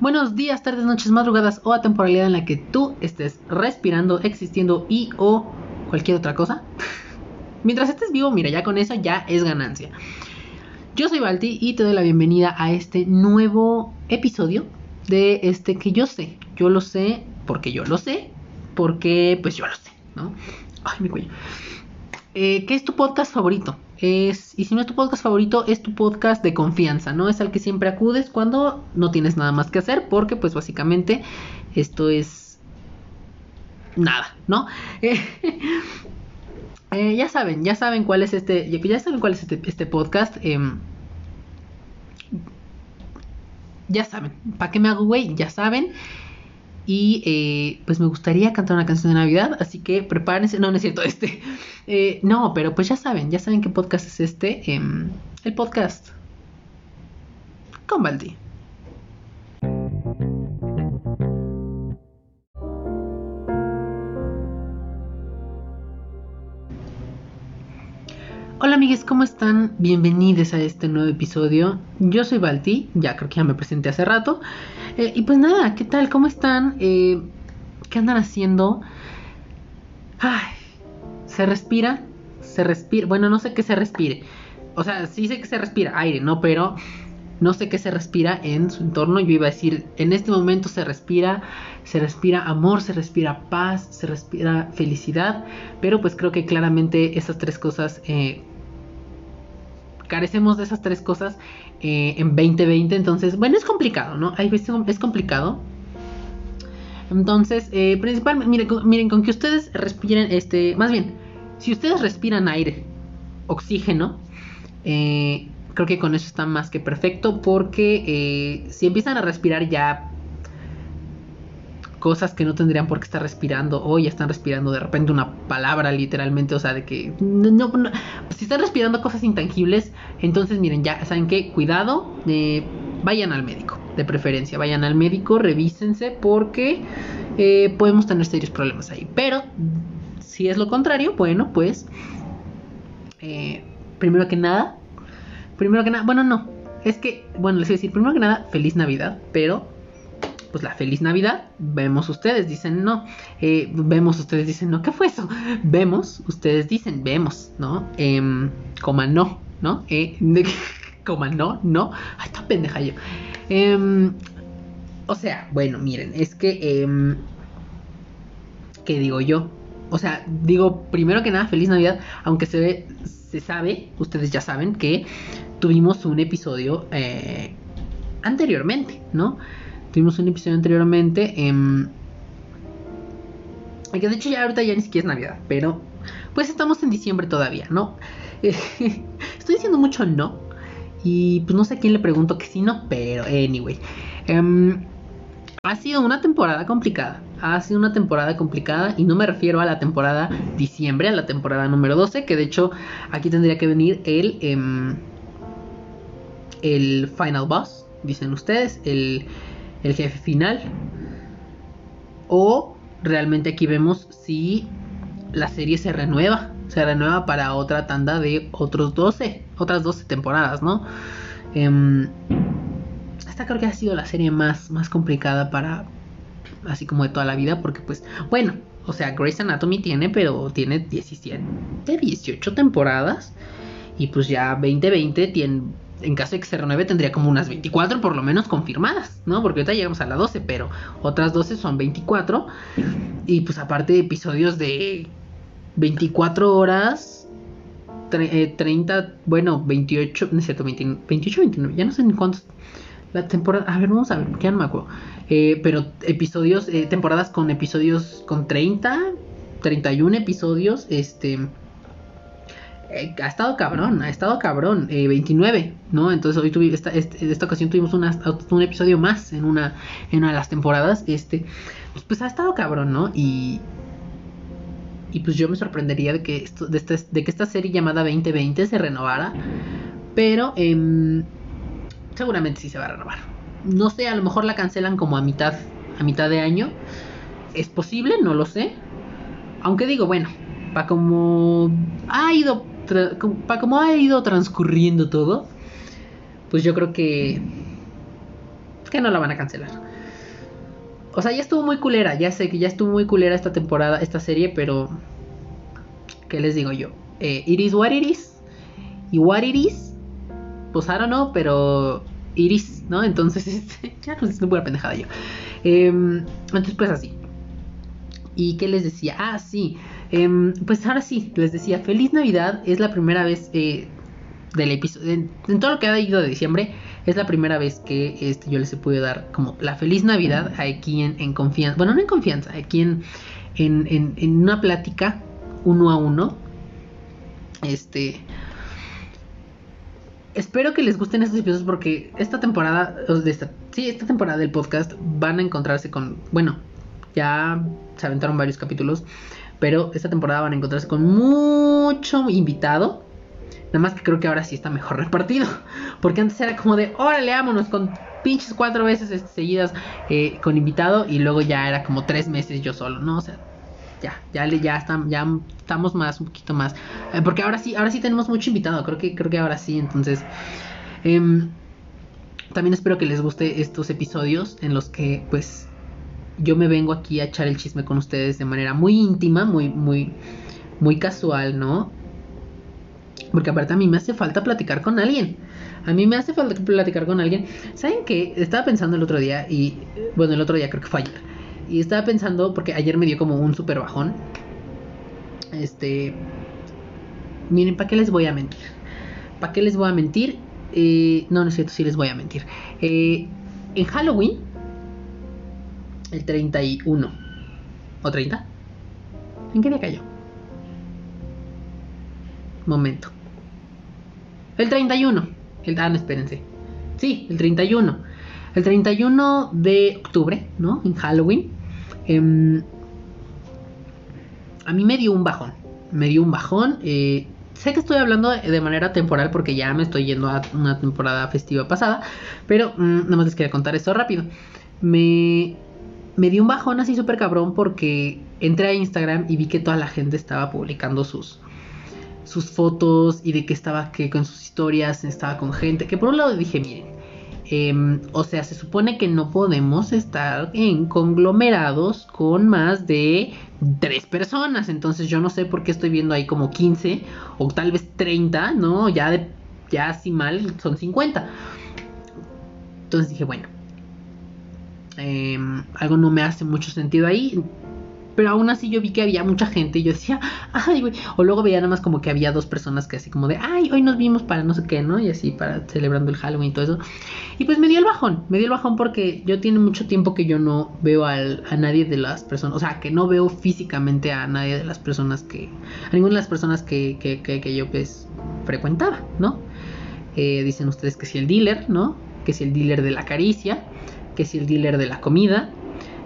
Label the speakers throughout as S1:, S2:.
S1: Buenos días, tardes, noches, madrugadas o a temporalidad en la que tú estés respirando, existiendo y o cualquier otra cosa. Mientras estés vivo, mira, ya con eso ya es ganancia. Yo soy Balti y te doy la bienvenida a este nuevo episodio de este que yo sé. Yo lo sé porque yo lo sé, porque pues yo lo sé, ¿no? Ay, mi cuello. Eh, ¿Qué es tu podcast favorito? Es, y si no es tu podcast favorito, es tu podcast de confianza, ¿no? Es al que siempre acudes cuando no tienes nada más que hacer, porque pues básicamente esto es nada, ¿no? Eh, ya saben, ya saben cuál es este, ya saben cuál es este, este podcast. Em, ya saben, ¿para qué me hago güey? Ya saben. Y eh, pues me gustaría cantar una canción de Navidad, así que prepárense. No, no es cierto, este. Eh, no, pero pues ya saben, ya saben qué podcast es este. Em, el podcast con Baldi. Hola amigues, ¿cómo están? Bienvenidos a este nuevo episodio. Yo soy Balti, ya creo que ya me presenté hace rato. Eh, y pues nada, ¿qué tal? ¿Cómo están? Eh, ¿Qué andan haciendo? Ay, ¿se respira? Se respira. Bueno, no sé qué se respire. O sea, sí sé que se respira aire, ¿no? Pero no sé qué se respira en su entorno. Yo iba a decir, en este momento se respira, se respira amor, se respira paz, se respira felicidad. Pero pues creo que claramente esas tres cosas eh, carecemos de esas tres cosas eh, en 2020. Entonces, bueno, es complicado, ¿no? es complicado. Entonces, eh, principalmente, miren, con que ustedes respiren, este, más bien, si ustedes respiran aire, oxígeno, eh, creo que con eso está más que perfecto porque si empiezan a respirar ya cosas que no tendrían por qué estar respirando o ya están respirando de repente una palabra literalmente, o sea, de que no, si están respirando cosas intangibles, entonces miren, ya saben que cuidado, eh, vayan al médico, de preferencia, vayan al médico, revísense porque eh, podemos tener serios problemas ahí. Pero si es lo contrario, bueno, pues eh, primero que nada, primero que nada, bueno, no, es que, bueno, les voy a decir, primero que nada, feliz Navidad, pero pues la feliz Navidad. Vemos ustedes, dicen no. Eh, vemos ustedes, dicen no. ¿Qué fue eso? Vemos, ustedes dicen vemos, ¿no? Eh, coma no, ¿no? Eh, coma no, no. Ay, está pendeja yo. Em, o sea, bueno, miren, es que... Em, ¿Qué digo yo? O sea, digo, primero que nada, feliz Navidad, aunque se ve, se sabe, ustedes ya saben que tuvimos un episodio eh, anteriormente, ¿no? Tuvimos un episodio anteriormente. Eh, que de hecho ya ahorita ya ni siquiera es Navidad. Pero pues estamos en diciembre todavía, ¿no? estoy diciendo mucho no. Y pues no sé a quién le pregunto que sí no. Pero anyway. Em, ha sido una temporada complicada. Ha sido una temporada complicada. Y no me refiero a la temporada diciembre, a la temporada número 12. Que de hecho aquí tendría que venir el... Em, el Final Boss. Dicen ustedes. El el jefe final. O realmente aquí vemos si la serie se renueva. Se renueva para otra tanda de otros 12. Otras 12 temporadas, ¿no? Em, esta creo que ha sido la serie más, más complicada para... Así como de toda la vida. Porque pues... Bueno. O sea, Grey's Anatomy tiene, pero tiene 17, 18 temporadas. Y pues ya 2020 tiene en caso de que se renueve, tendría como unas 24 por lo menos confirmadas, ¿no? Porque ahorita llegamos a la 12, pero otras 12 son 24. Y pues aparte de episodios de 24 horas, 30, eh, bueno, 28, no es cierto, 28, 29, ya no sé ni cuántos. La temporada, a ver, vamos a ver, ya no me acuerdo. Eh, pero episodios, eh, temporadas con episodios con 30, 31 episodios, este eh, ha estado cabrón, ha estado cabrón, 29, eh, ¿no? Entonces hoy tuvimos, esta, este, esta ocasión tuvimos un episodio más en una, en una de las temporadas, este, pues, pues, ha estado cabrón, ¿no? Y, y pues yo me sorprendería de que, de, esta, de que esta serie llamada 2020 se renovara, pero em, seguramente sí se va a renovar. No sé, a lo mejor la cancelan como a mitad, a mitad de año, es posible, no lo sé. Aunque digo, bueno, para como ha ido para como ha ido transcurriendo todo, pues yo creo que que no la van a cancelar. O sea, ya estuvo muy culera, ya sé que ya estuvo muy culera esta temporada, esta serie, pero... ¿Qué les digo yo? Eh, it is what it is. Y what it is, pues don't know, pero Iris, ¿no? Entonces, este, ya no sé, buena pendejada yo. Em, entonces, pues así. ¿Y qué les decía? Ah, sí. Em, pues ahora sí, les decía, feliz Navidad. Es la primera vez eh, del episodio. En, todo lo que ha ido de diciembre, es la primera vez que este, yo les he podido dar como la feliz Navidad aquí en, en confianza. Bueno, no en confianza, aquí en, en, en una plática uno a uno. Este espero que les gusten estos episodios porque esta temporada, de esta, sí, esta temporada del podcast van a encontrarse con, bueno, ya se aventaron varios capítulos, pero esta temporada van a encontrarse con mucho invitado. Nada más que creo que ahora sí está mejor repartido. Porque antes era como de, órale, vámonos con pinches cuatro veces este, seguidas eh, con invitado. Y luego ya era como tres meses yo solo, ¿no? O sea, ya, ya, ya, estamos, ya estamos más, un poquito más. Eh, porque ahora sí, ahora sí tenemos mucho invitado, creo que, creo que ahora sí, entonces. Em, también espero que les guste estos episodios en los que pues yo me vengo aquí a echar el chisme con ustedes de manera muy íntima, muy, muy, muy casual, ¿no? Porque aparte a mí me hace falta platicar con alguien. A mí me hace falta platicar con alguien. ¿Saben qué? Estaba pensando el otro día y, bueno, el otro día creo que fue ayer y estaba pensando, porque ayer me dio como un super bajón. Este. Miren, ¿para qué les voy a mentir? ¿Para qué les voy a mentir? Eh, no, no es cierto, sí les voy a mentir. Eh, en Halloween, el 31. ¿O 30? ¿En qué día cayó? Momento. El 31. El, ah, no, espérense. Sí, el 31. El 31 de octubre, ¿no? En Halloween. Em, a mí me dio un bajón. Me dio un bajón. Eh, sé que estoy hablando de manera temporal porque ya me estoy yendo a una temporada festiva pasada. Pero mm, nada más les quería contar esto rápido. Me, me dio un bajón así súper cabrón porque entré a Instagram y vi que toda la gente estaba publicando sus, sus fotos y de que estaba que con sus historias estaba con gente. Que por un lado dije, miren, Em, o sea, se supone que no podemos estar en conglomerados con más de tres personas. Entonces yo no sé por qué estoy viendo ahí como 15 o tal vez 30, ¿no? Ya, de, ya así mal son 50. Entonces dije, bueno, em, algo no me hace mucho sentido ahí. Pero aún así yo vi que había mucha gente y yo decía, ay, güey. O luego veía nada más como que había dos personas que así como de, ay, hoy nos vimos para no sé qué, ¿no? Y así para celebrando el Halloween y todo eso. Y pues me dio el bajón, me dio el bajón porque yo tiene mucho tiempo que yo no veo a nadie de las personas, o sea, que no veo físicamente a nadie de las personas que, a ninguna de las personas que, que, que, yo pues frecuentaba, ¿no? Eh, dicen ustedes que si el dealer, ¿no? Que si el dealer de la caricia, que si el dealer de la comida,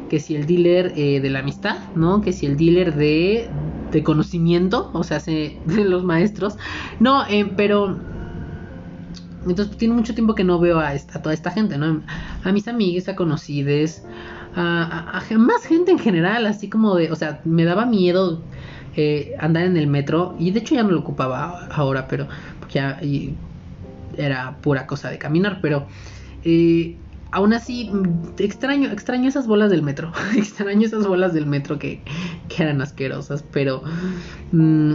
S1: que si el dealer eh, de la amistad, ¿no? Que si el dealer de, de conocimiento, o sea, de los maestros. No, eh, pero... Entonces tiene mucho tiempo que no veo a, toda esta gente, ¿no? A mis amigas, a conocides, a, más gente en general, así como de, o sea, me daba miedo eh, andar en el metro y de hecho ya no lo ocupaba ahora, pero ya era pura cosa de caminar, pero aún así, mm, extraño, extraño esas bolas del metro. extraño esas bolas del metro que, que eran asquerosas, pero... Mm,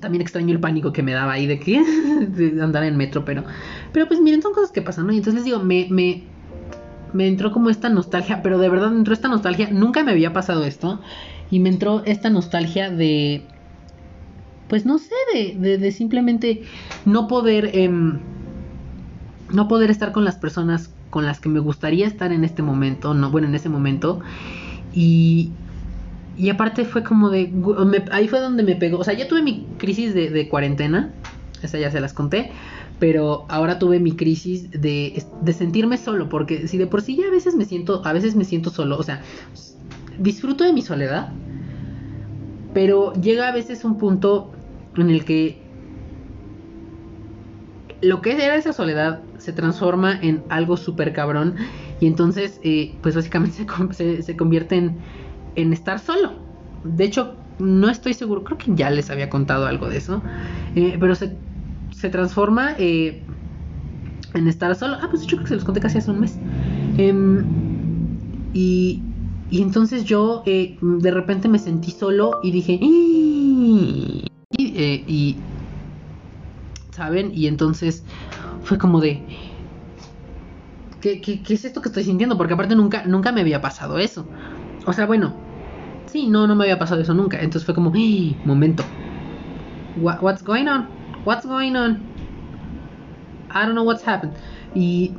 S1: también extraño el pánico que me daba ahí de que de andar en metro, pero... Pero pues miren, son cosas que pasan, ¿no? Y entonces les digo, me, me, me entró como esta nostalgia, pero de verdad entró esta nostalgia. Nunca me había pasado esto. Y me entró esta nostalgia de... Pues no sé, de, de, simplemente no poder... Eh, no poder estar con las personas con las que me gustaría estar en este momento, no, bueno, en ese momento. Y, y aparte fue como de, ahí fue donde me pegó, o sea, ya tuve mi crisis de, cuarentena, esa ya se las conté, pero ahora tuve mi crisis de, de sentirme solo, porque si de por sí ya a veces me siento, a veces me siento solo, o sea, disfruto de mi soledad, pero llega a veces un punto en el que lo que era esa soledad se transforma en algo súper cabrón y entonces eh, pues básicamente se, se, convierte en, en, estar solo. De hecho, no estoy seguro, creo que ya les había contado algo de eso, eh, pero se, se transforma eh, en estar solo. Ah, pues yo creo que se los conté casi hace un mes. Em, Y, y entonces yo de repente me sentí solo y dije... Y, ¿Saben? Y entonces fue como de... ¿Qué, ¿Qué, qué, es esto que estoy sintiendo? Porque aparte nunca, nunca me había pasado eso. O sea, bueno, sí, no, no me había pasado eso nunca. Entonces fue como, momento. what's going on? What's going on? I don't know what's happened. Y,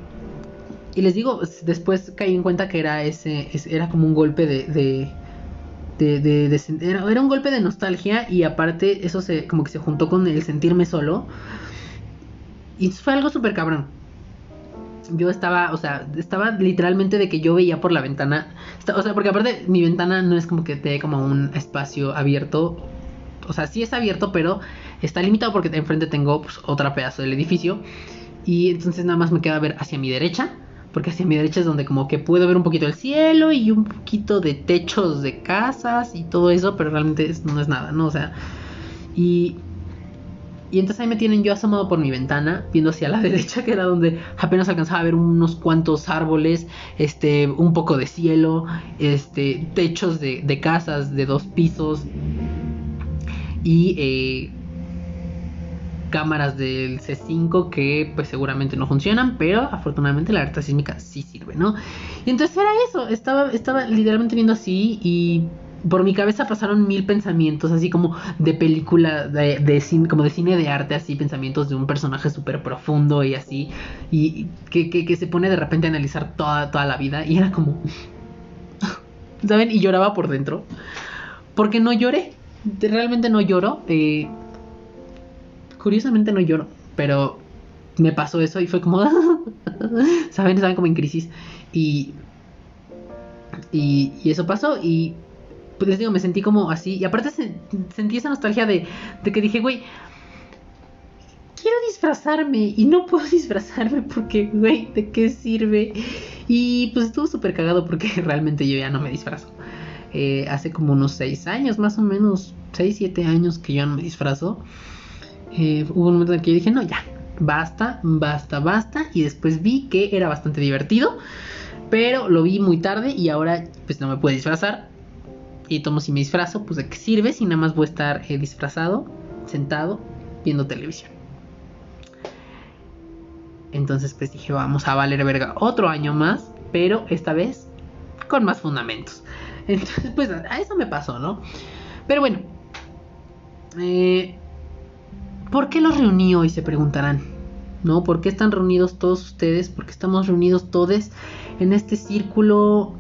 S1: y les digo, después caí en cuenta que era ese, era como un golpe de de, de, era, era, un golpe de nostalgia y aparte eso se como que se juntó con el sentirme solo y fue algo súper cabrón yo estaba, o sea, estaba literalmente de que yo veía por la ventana. O sea, porque aparte mi ventana no es como que te como un espacio abierto. O sea, sí es abierto, pero está limitado porque enfrente tengo pues, otra pedazo del edificio. Y entonces nada más me queda ver hacia mi derecha. Porque hacia mi derecha es donde como que puedo ver un poquito el cielo y un poquito de techos de casas y todo eso, pero realmente no es nada, ¿no? O sea, y y entonces ahí me tienen yo asomado por mi ventana, viendo hacia la derecha, que era donde apenas alcanzaba a ver unos cuantos árboles, este, un poco de cielo, este, techos de, de casas de dos pisos y eh, cámaras del C5 que pues seguramente no funcionan, pero afortunadamente la alerta sísmica sí sirve, ¿no? Y entonces era eso, estaba, estaba literalmente viendo así y por mi cabeza pasaron mil pensamientos, así como de película, de, de cine, como de cine de arte, así pensamientos de un personaje súper profundo y así, y que, que, se pone de repente a analizar toda, toda la vida, y era como, ¿saben? Y lloraba por dentro, porque no lloré, realmente no lloro, eh, curiosamente no lloro, pero me pasó eso y fue como, ¿saben? Estaban como en crisis, y, y, eso pasó, y pues les digo, me sentí como así. Y aparte sentí esa nostalgia de, de que dije, güey, quiero disfrazarme y no puedo disfrazarme porque, güey, ¿de qué sirve? Y pues estuvo súper cagado porque realmente yo ya no me disfrazo. Eh, hace como unos 6 años, más o menos, 6, 7 años que yo no me disfrazo. Eh, hubo un momento en que yo dije, no, ya, basta, basta, basta. Y después vi que era bastante divertido. Pero lo vi muy tarde y ahora pues no me puedo disfrazar y tomo si me disfrazo, pues de qué sirve si nada más voy a estar eh, disfrazado, sentado, viendo televisión. Entonces pues dije, vamos a valer verga otro año más, pero esta vez con más fundamentos. Entonces pues a eso me pasó, ¿no? Pero bueno, eh, ¿por qué los reuní hoy? Se preguntarán. ¿No? ¿Por qué están reunidos todos ustedes? ¿Por qué estamos reunidos todos en este círculo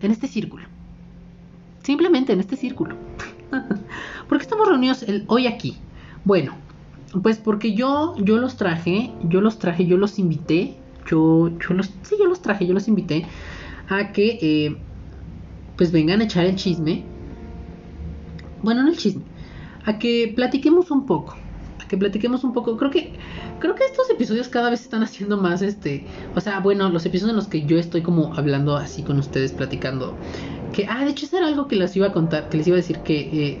S1: en este círculo. Simplemente en este círculo. ¿Por qué estamos reunidos hoy aquí? Bueno, pues porque yo, yo los traje, yo los traje, yo los invité, yo, yo los, sí, yo los traje, yo los invité a que, eh, pues vengan a echar el chisme. Bueno, no el chisme, a que platiquemos un poco, a que platiquemos un poco. Creo que creo que estos episodios cada vez están haciendo más este, o sea, bueno, los episodios en los que yo estoy como hablando así con ustedes platicando que ah, de hecho eso era algo que les iba a contar, que les iba a decir que eh,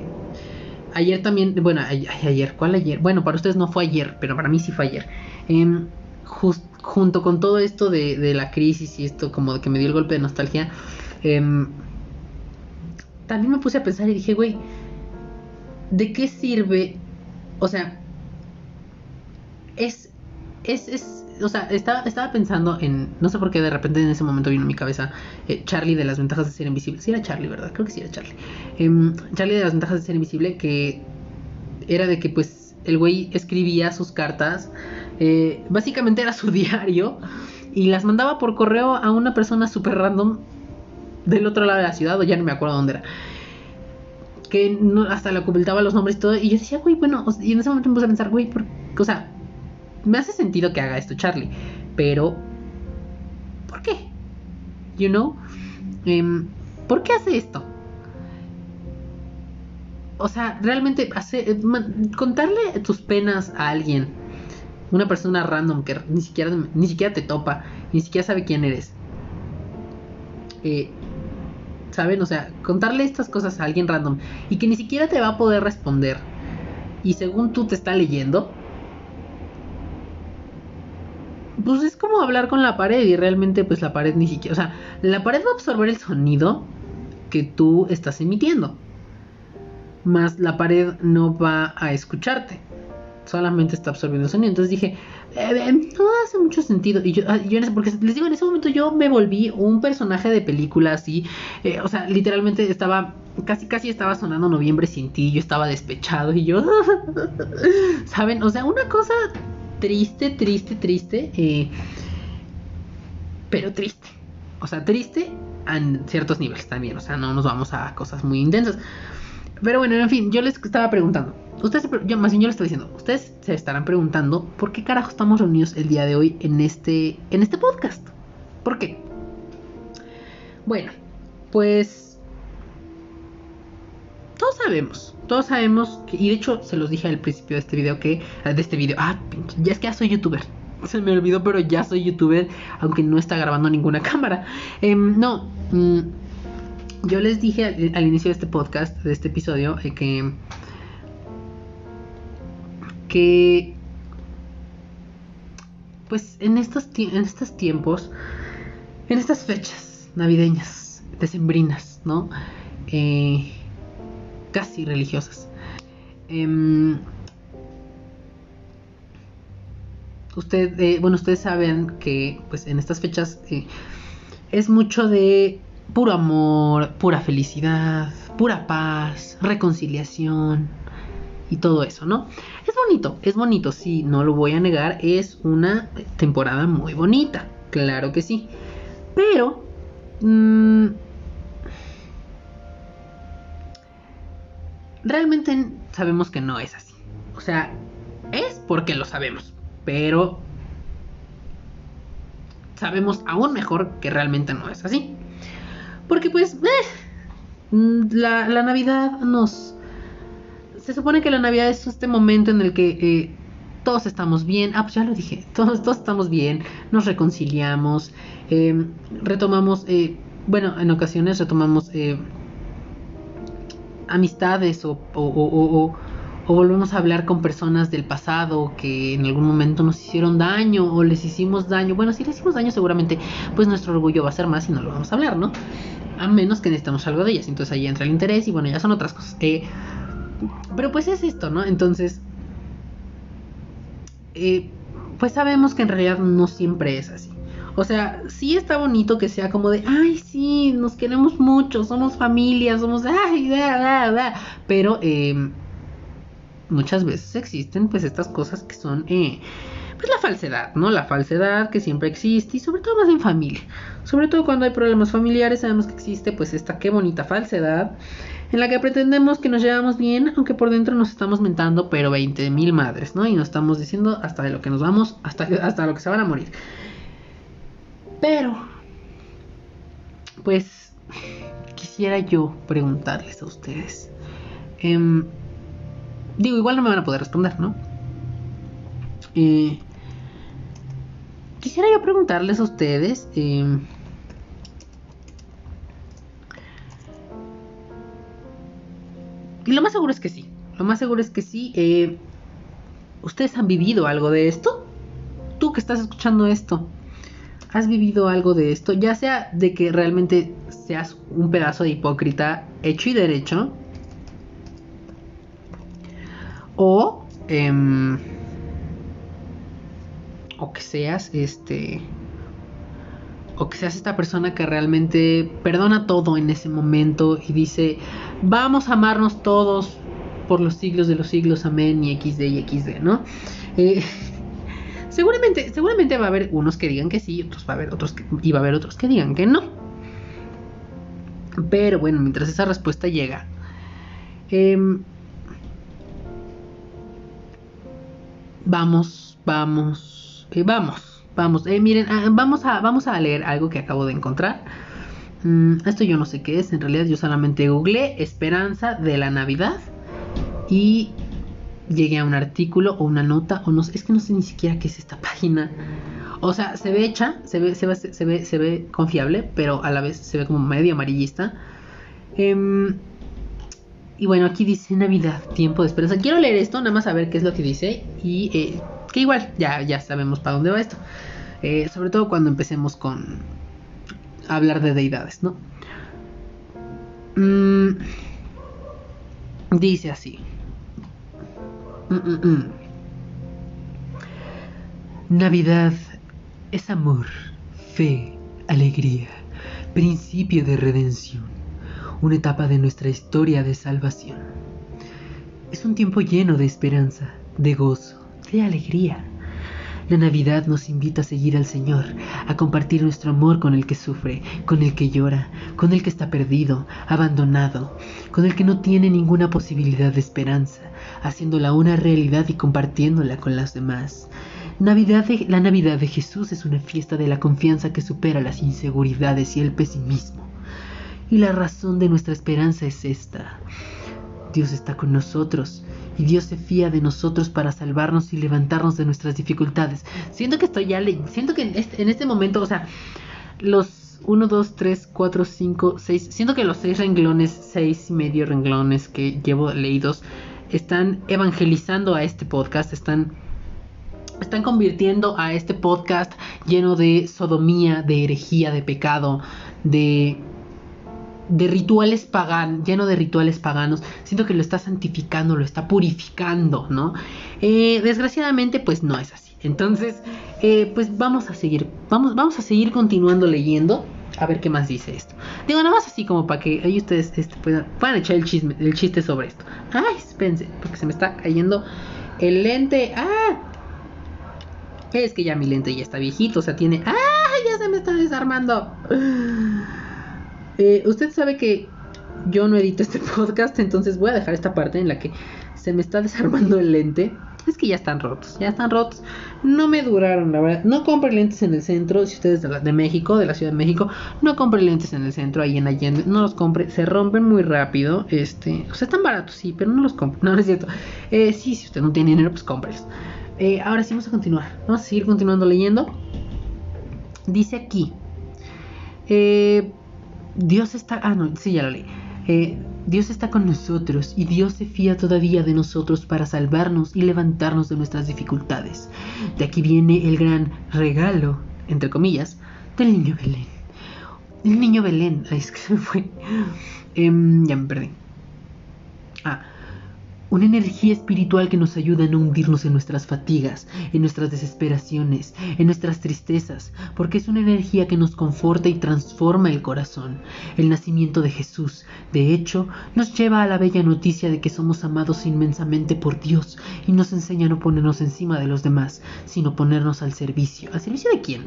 S1: ayer también, bueno, ayer, ¿cuál ayer? Bueno, para ustedes no fue ayer, pero para mí sí fue ayer. Em, junto con todo esto de, de, la crisis y esto como de que me dio el golpe de nostalgia, em, también me puse a pensar y dije, güey, ¿de qué sirve? O sea, es, es, es, o sea, estaba, estaba pensando en, no sé por qué de repente en ese momento vino a mi cabeza eh, Charlie de las ventajas de ser invisible. Sí era Charlie, ¿verdad? Creo que sí era Charlie. Em, Charlie de las ventajas de ser invisible, que era de que pues el güey escribía sus cartas, eh, básicamente era su diario, y las mandaba por correo a una persona súper random del otro lado de la ciudad, o ya no me acuerdo dónde era que hasta le ocultaba los nombres y todo. Y yo decía, güey, bueno, y en ese momento me puse a pensar, güey, por, o sea, me hace sentido que haga esto Charlie, pero ¿por qué? You know, em, ¿por qué hace esto? O sea, realmente hace, eh, contarle tus penas a alguien, una persona random que ni siquiera, ni siquiera te topa, ni siquiera sabe quién eres. Eh, ¿Saben? O sea, contarle estas cosas a alguien random y que ni siquiera te va a poder responder. Y según tú te está leyendo, pues es como hablar con la pared y realmente pues la pared ni siquiera, o sea, la pared va a absorber el sonido que tú estás emitiendo, más la pared no va a escucharte, solamente está absorbiendo sonido. Entonces dije, eh, no hace mucho sentido. Y yo, ah, yo porque les digo, en ese momento yo me volví un personaje de película así, eh, o sea, literalmente estaba casi casi estaba sonando Noviembre sin ti, yo estaba despechado y yo, ¿saben? O sea, una cosa triste, triste, triste, eh, pero triste. O sea, triste en ciertos niveles también, o sea, no nos vamos a cosas muy intensas. Pero bueno, en fin, yo les estaba preguntando, ustedes, yo más bien yo les estoy diciendo, ustedes se estarán preguntando por qué carajo estamos reunidos el día de hoy en este, en este podcast. ¿Por qué? Bueno, pues todos sabemos, todos sabemos, y de hecho se los dije al principio de este video que, de este video, ah, ya es que ya soy youtuber. Se me olvidó, pero ya soy youtuber, aunque no está grabando ninguna cámara. Em, no, mm, yo les dije al, inicio de este podcast, de este episodio, eh, que que pues en estos, en estos tiempos, en estas fechas navideñas, decembrinas, ¿no? Eh, casi religiosas. Em, usted, eh, bueno, ustedes saben que pues en estas fechas eh, es mucho de puro amor, pura felicidad, pura paz, reconciliación y todo eso, ¿no? Es bonito, es bonito, sí, no lo voy a negar, es una temporada muy bonita, claro que sí. Pero... Mmm, realmente sabemos que no es así. O sea, es porque lo sabemos, pero sabemos aún mejor que realmente no es así. Porque pues, eh, la, Navidad nos... Se supone que la Navidad es este momento en el que eh, todos estamos bien. Ah, pues ya lo dije, todos, todos estamos bien, nos reconciliamos, eh, retomamos, bueno, en ocasiones retomamos amistades o, o, volvemos a hablar con personas del pasado que en algún momento nos hicieron daño o les hicimos daño. Bueno, si les hicimos daño seguramente pues nuestro orgullo va a ser más y no lo vamos a hablar, ¿no? A menos que necesitemos algo de ellas. Entonces ahí entra el interés y bueno, ya son otras cosas. Pero pues es esto, ¿no? Entonces, eh, pues sabemos que en realidad no siempre es así. O sea, sí está bonito que sea como de, ay, sí, nos queremos mucho, somos familia, somos, ay, da, da, da. Pero eh, muchas veces existen pues estas cosas que son, eh, pues la falsedad, ¿no? La falsedad que siempre existe y sobre todo más en familia. Sobre todo cuando hay problemas familiares sabemos que existe pues esta qué bonita falsedad en la que pretendemos que nos llevamos bien, aunque por dentro nos estamos mentando, pero 20 mil madres, ¿no? Y nos estamos diciendo hasta de lo que nos vamos, hasta, hasta lo que se van a morir. Pero, pues, quisiera yo preguntarles a ustedes. Em, digo, igual no me van a poder responder, ¿no? Eh, quisiera yo preguntarles a ustedes. Em, y lo más seguro es que sí. Lo más seguro es que sí. Eh, ¿Ustedes han vivido algo de esto? Tú que estás escuchando esto, ¿Has vivido algo de esto? Ya sea de que realmente seas un pedazo de hipócrita hecho y derecho. O... Em, o que seas este... O que seas esta persona que realmente perdona todo en ese momento y dice, vamos a amarnos todos por los siglos de los siglos, amén, y XD y XD, ¿no? Eh, Seguramente, seguramente va a haber unos que digan que sí, otros va a haber otros que, y va a haber otros que digan que no. Pero bueno, mientras esa respuesta llega, em, vamos, vamos, vamos, vamos. Eh, miren, ah, vamos a, vamos a leer algo que acabo de encontrar. Mm, esto yo no sé qué es, en realidad yo solamente googleé Esperanza de la Navidad y llegué a un artículo o una nota, o no es que no sé ni siquiera qué es esta página. O sea, se ve hecha, se ve, se ve, se ve, se ve confiable, pero a la vez se ve como medio amarillista. Em, y bueno, aquí dice Navidad, tiempo de esperanza. Quiero leer esto, nada más a ver qué es lo que dice. Y eh, que igual, ya, ya sabemos para dónde va esto. Eh, sobre todo cuando empecemos con hablar de deidades, ¿no? Mm, dice así. Mm, mm, Navidad es amor, fe, alegría, principio de redención, una etapa de nuestra historia de salvación. Es un tiempo lleno de esperanza, de gozo, de alegría. La Navidad nos invita a seguir al Señor, a compartir nuestro amor con el que sufre, con el que llora, con el que está perdido, abandonado, con el que no tiene ninguna posibilidad de esperanza, haciéndola una realidad y compartiéndola con las demás. Navidad la Navidad de Jesús es una fiesta de la confianza que supera las inseguridades y el pesimismo. Y la razón de nuestra esperanza es esta. Dios está con nosotros y Dios se fía de nosotros para salvarnos y levantarnos de nuestras dificultades. Siento que estoy ya leyendo, siento que en este, en este momento, o sea, los 1, 2, 3, 4, 5, 6, siento que los 6 renglones, 6 y medio renglones que llevo leídos están evangelizando a este podcast, están están convirtiendo a este podcast lleno de sodomía, de herejía, de pecado, de de rituales paganos, lleno de rituales paganos, siento que lo está santificando, lo está purificando, ¿no? Eh, desgraciadamente, pues no es así. Entonces, eh, pues vamos a seguir, vamos, vamos a seguir continuando leyendo. A ver qué más dice esto. Digo, nada más así como para que ahí ustedes este, puedan, puedan, echar el, chisme, el chiste sobre esto. Ay, espérense, porque se me está cayendo el lente. ¡Ah! Es que ya mi lente ya está viejito, o sea, tiene... ¡Ah! Ya se me está desarmando. Eh, usted sabe que yo no edito este podcast, entonces voy a dejar esta parte en la que se me está desarmando el lente. Es que ya están rotos, ya están rotos. No me duraron, la verdad. No compre lentes en el centro. Si ustedes de, de México, de la Ciudad de México, no compre lentes en el centro, ahí en Allende. No los compre, se rompen muy rápido. Este, o sea, están baratos, sí, pero no los compre. No, no es cierto. Eh, sí, si usted no tiene dinero, pues cómprelos. Eh, ahora sí, vamos a continuar. Vamos a seguir continuando leyendo. Dice aquí. Eh Dios está... Ah, no, sí, ya lo leí. Eh, Dios está con nosotros y Dios se fía todavía de nosotros para salvarnos y levantarnos de nuestras dificultades. De aquí viene el gran regalo, entre comillas, del niño Belén. El niño Belén, es que se fue. Em, ya me perdí. Ah, una energía espiritual que nos ayuda a no hundirnos en nuestras fatigas, en nuestras desesperaciones, en nuestras tristezas, porque es una energía que nos conforta y transforma el corazón. El nacimiento de Jesús, de hecho, nos lleva a la bella noticia de que somos amados inmensamente por Dios y nos enseña a no ponernos encima de los demás, sino ponernos al servicio. ¿Al servicio de quién?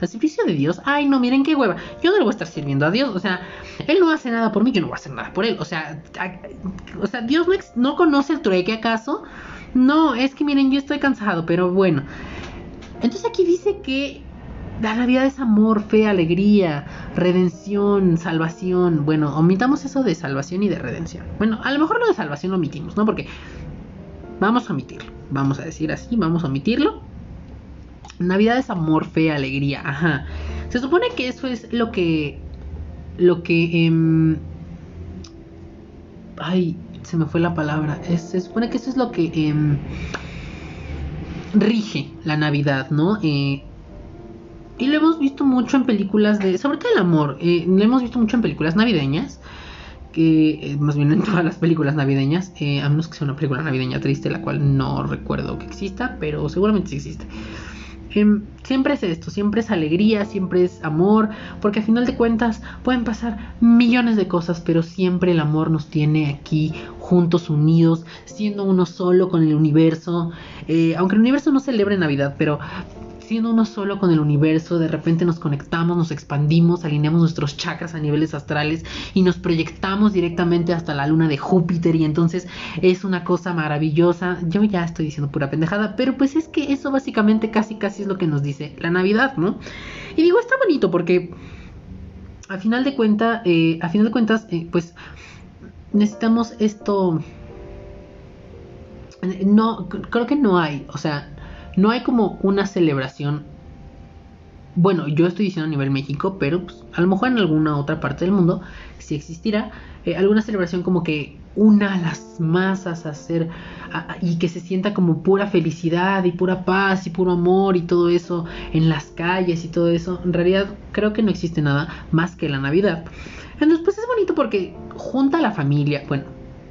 S1: ¿Al servicio de Dios? Ay, no, miren qué hueva. Yo no le voy a estar sirviendo a Dios. O sea, Él no hace nada por mí, yo no voy a hacer nada por Él. O sea, o sea Dios no, no conoce el trueque acaso. No, es que miren, yo estoy cansado, pero bueno. Entonces aquí dice que la Navidad es amor, fe, alegría, redención, salvación. Bueno, omitamos eso de salvación y de redención. Bueno, a lo mejor lo de salvación lo omitimos, ¿no? Porque vamos a omitirlo. Vamos a decir así, vamos a omitirlo. Navidad es amor, fe, alegría. Ajá. Se supone que eso es lo que. Lo que. Em, ay, se me fue la palabra. se supone que eso es lo que. Em, rige la Navidad, ¿no? Eh, y lo hemos visto mucho en películas de. Sobre todo el amor. Eh, lo hemos visto mucho en películas navideñas. Que. Eh, más bien en todas las películas navideñas. a menos que sea una película navideña triste, la cual no recuerdo que exista. Pero seguramente sí existe. Em, siempre es esto, siempre es alegría, siempre es amor, porque a final de cuentas pueden pasar millones de cosas, pero siempre el amor nos tiene aquí juntos, unidos, siendo uno solo con el universo. Eh, aunque el universo no celebre Navidad, pero siendo uno solo con el universo, de repente nos conectamos, nos expandimos, alineamos nuestros chakras a niveles astrales y nos proyectamos directamente hasta la luna de Júpiter y entonces es una cosa maravillosa. Yo ya estoy diciendo pura pendejada, pero pues es que eso básicamente casi casi es lo que nos dice la Navidad, ¿no? Y digo, está bonito porque a final de cuenta, eh, a final de cuentas, eh, pues necesitamos esto. No, creo que no hay, o sea, no hay como una celebración. Bueno, yo estoy diciendo a nivel México, pero pues, a lo mejor en alguna otra parte del mundo, si existirá, eh, alguna celebración como que una a las masas a hacer y que se sienta como pura felicidad y pura paz y puro amor y todo eso en las calles y todo eso. En realidad creo que no existe nada más que la Navidad. Entonces pues es bonito porque junta a la familia, bueno,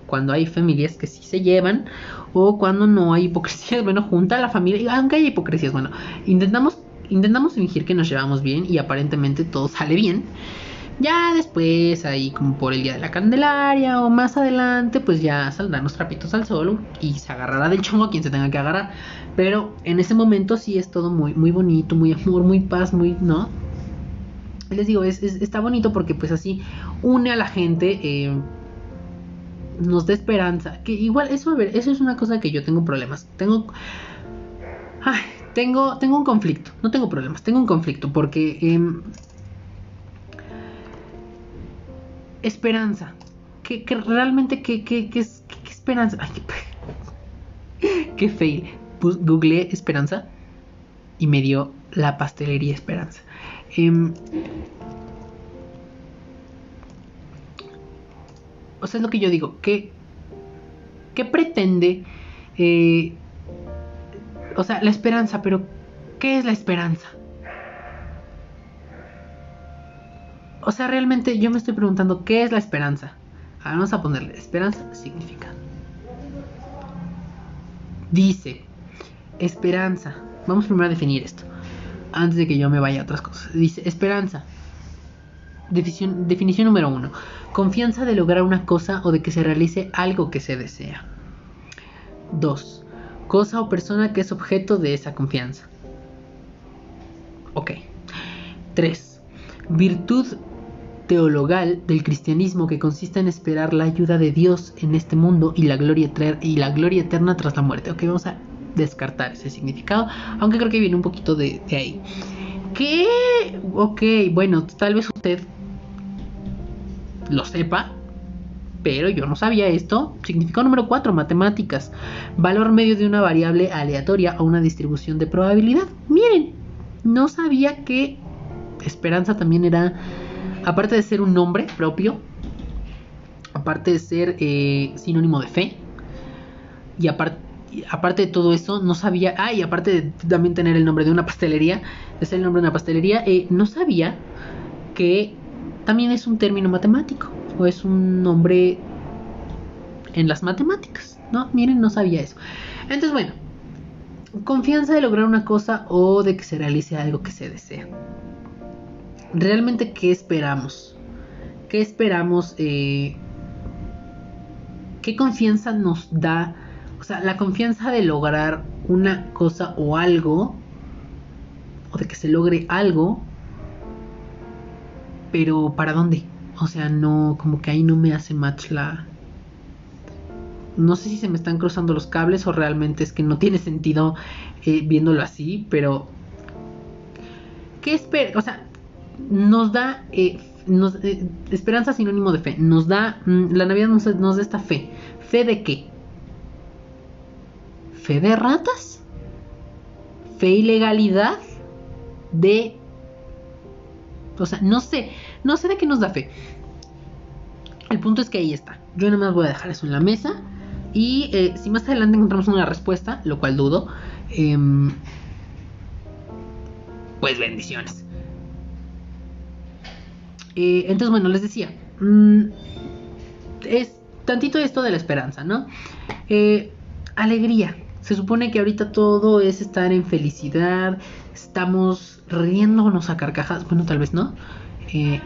S1: cuando hay familias que sí se llevan o cuando no hay hipocresías, bueno, junta a la familia, aunque hay hipocresías, bueno, intentamos intentamos fingir que nos llevamos bien y aparentemente todo sale bien. Ya después, ahí como por el día de la Candelaria o más adelante, pues ya saldrán los trapitos al sol y se agarrará del chongo quien se tenga que agarrar. Pero en ese momento sí es todo muy, muy bonito, muy amor, muy paz, muy, ¿no? Les digo, es, está bonito porque pues así une a la gente, eh, nos da esperanza. Que igual, eso, a ver, eso es una cosa que yo tengo problemas. Tengo... Ay, tengo, tengo un conflicto. No tengo problemas, tengo un conflicto porque... Em, esperanza. Que, realmente, ¿qué que, es, esperanza? Ay, qué, fail. Googleé esperanza y me dio la pastelería esperanza. Em, o sea, es lo que yo digo. ¿Qué, qué pretende? Eh, o sea, la esperanza, pero ¿qué es la esperanza? O sea, realmente yo me estoy preguntando qué es la esperanza. vamos a ponerle esperanza significa. Dice, esperanza. Vamos primero a definir esto. Antes de que yo me vaya a otras cosas. Dice, esperanza. Definición, número uno. Confianza de lograr una cosa o de que se realice algo que se desea. 2. Cosa o persona que es objeto de esa confianza. Ok. 3. Virtud teologal del cristianismo que consiste en esperar la ayuda de Dios en este mundo y la gloria, eterna tras la muerte. Ok, vamos a descartar ese significado, aunque creo que viene un poquito de, ahí. ¿Qué? Ok, bueno, tal vez usted lo sepa, pero yo no sabía esto. Significado número 4, matemáticas. Valor medio de una variable aleatoria a una distribución de probabilidad. Miren, no sabía que esperanza también era aparte de ser un nombre propio, aparte de ser eh, sinónimo de fe, y aparte, aparte de todo eso, no sabía, ah, y aparte de también tener el nombre de una pastelería, ser el nombre de una pastelería, eh, no sabía que también es un término matemático, o es un nombre en las matemáticas, ¿no? Miren, no sabía eso. Entonces, bueno, confianza de lograr una cosa o de que se realice algo que se desea realmente qué esperamos. ¿Qué esperamos? Eh, ¿Qué confianza nos da? O sea, la confianza de lograr una cosa o algo, o de que se logre algo, pero ¿para dónde? O sea, no, como que ahí no me hace match la... No sé si se me están cruzando los cables o realmente es que no tiene sentido eh, viéndolo así, pero... ¿Qué espera? O sea, nos da eh, eh, esperanza sinónimo de fe. Nos da, mm, la Navidad nos, nos da esta fe. ¿Fe de qué? ¿Fe de ratas? ¿Fe ilegalidad? De... O sea, no sé, no sé de qué nos da fe. El punto es que ahí está. Yo nada más voy a dejar eso en la mesa. Y eh, si más adelante encontramos una respuesta, lo cual dudo, em, pues bendiciones. Eh, entonces, bueno, les decía, mm, es tantito esto de la esperanza, ¿no? Eh, alegría. Se supone que ahorita todo es estar en felicidad, estamos riéndonos a carcajadas, bueno, tal vez no. Eh,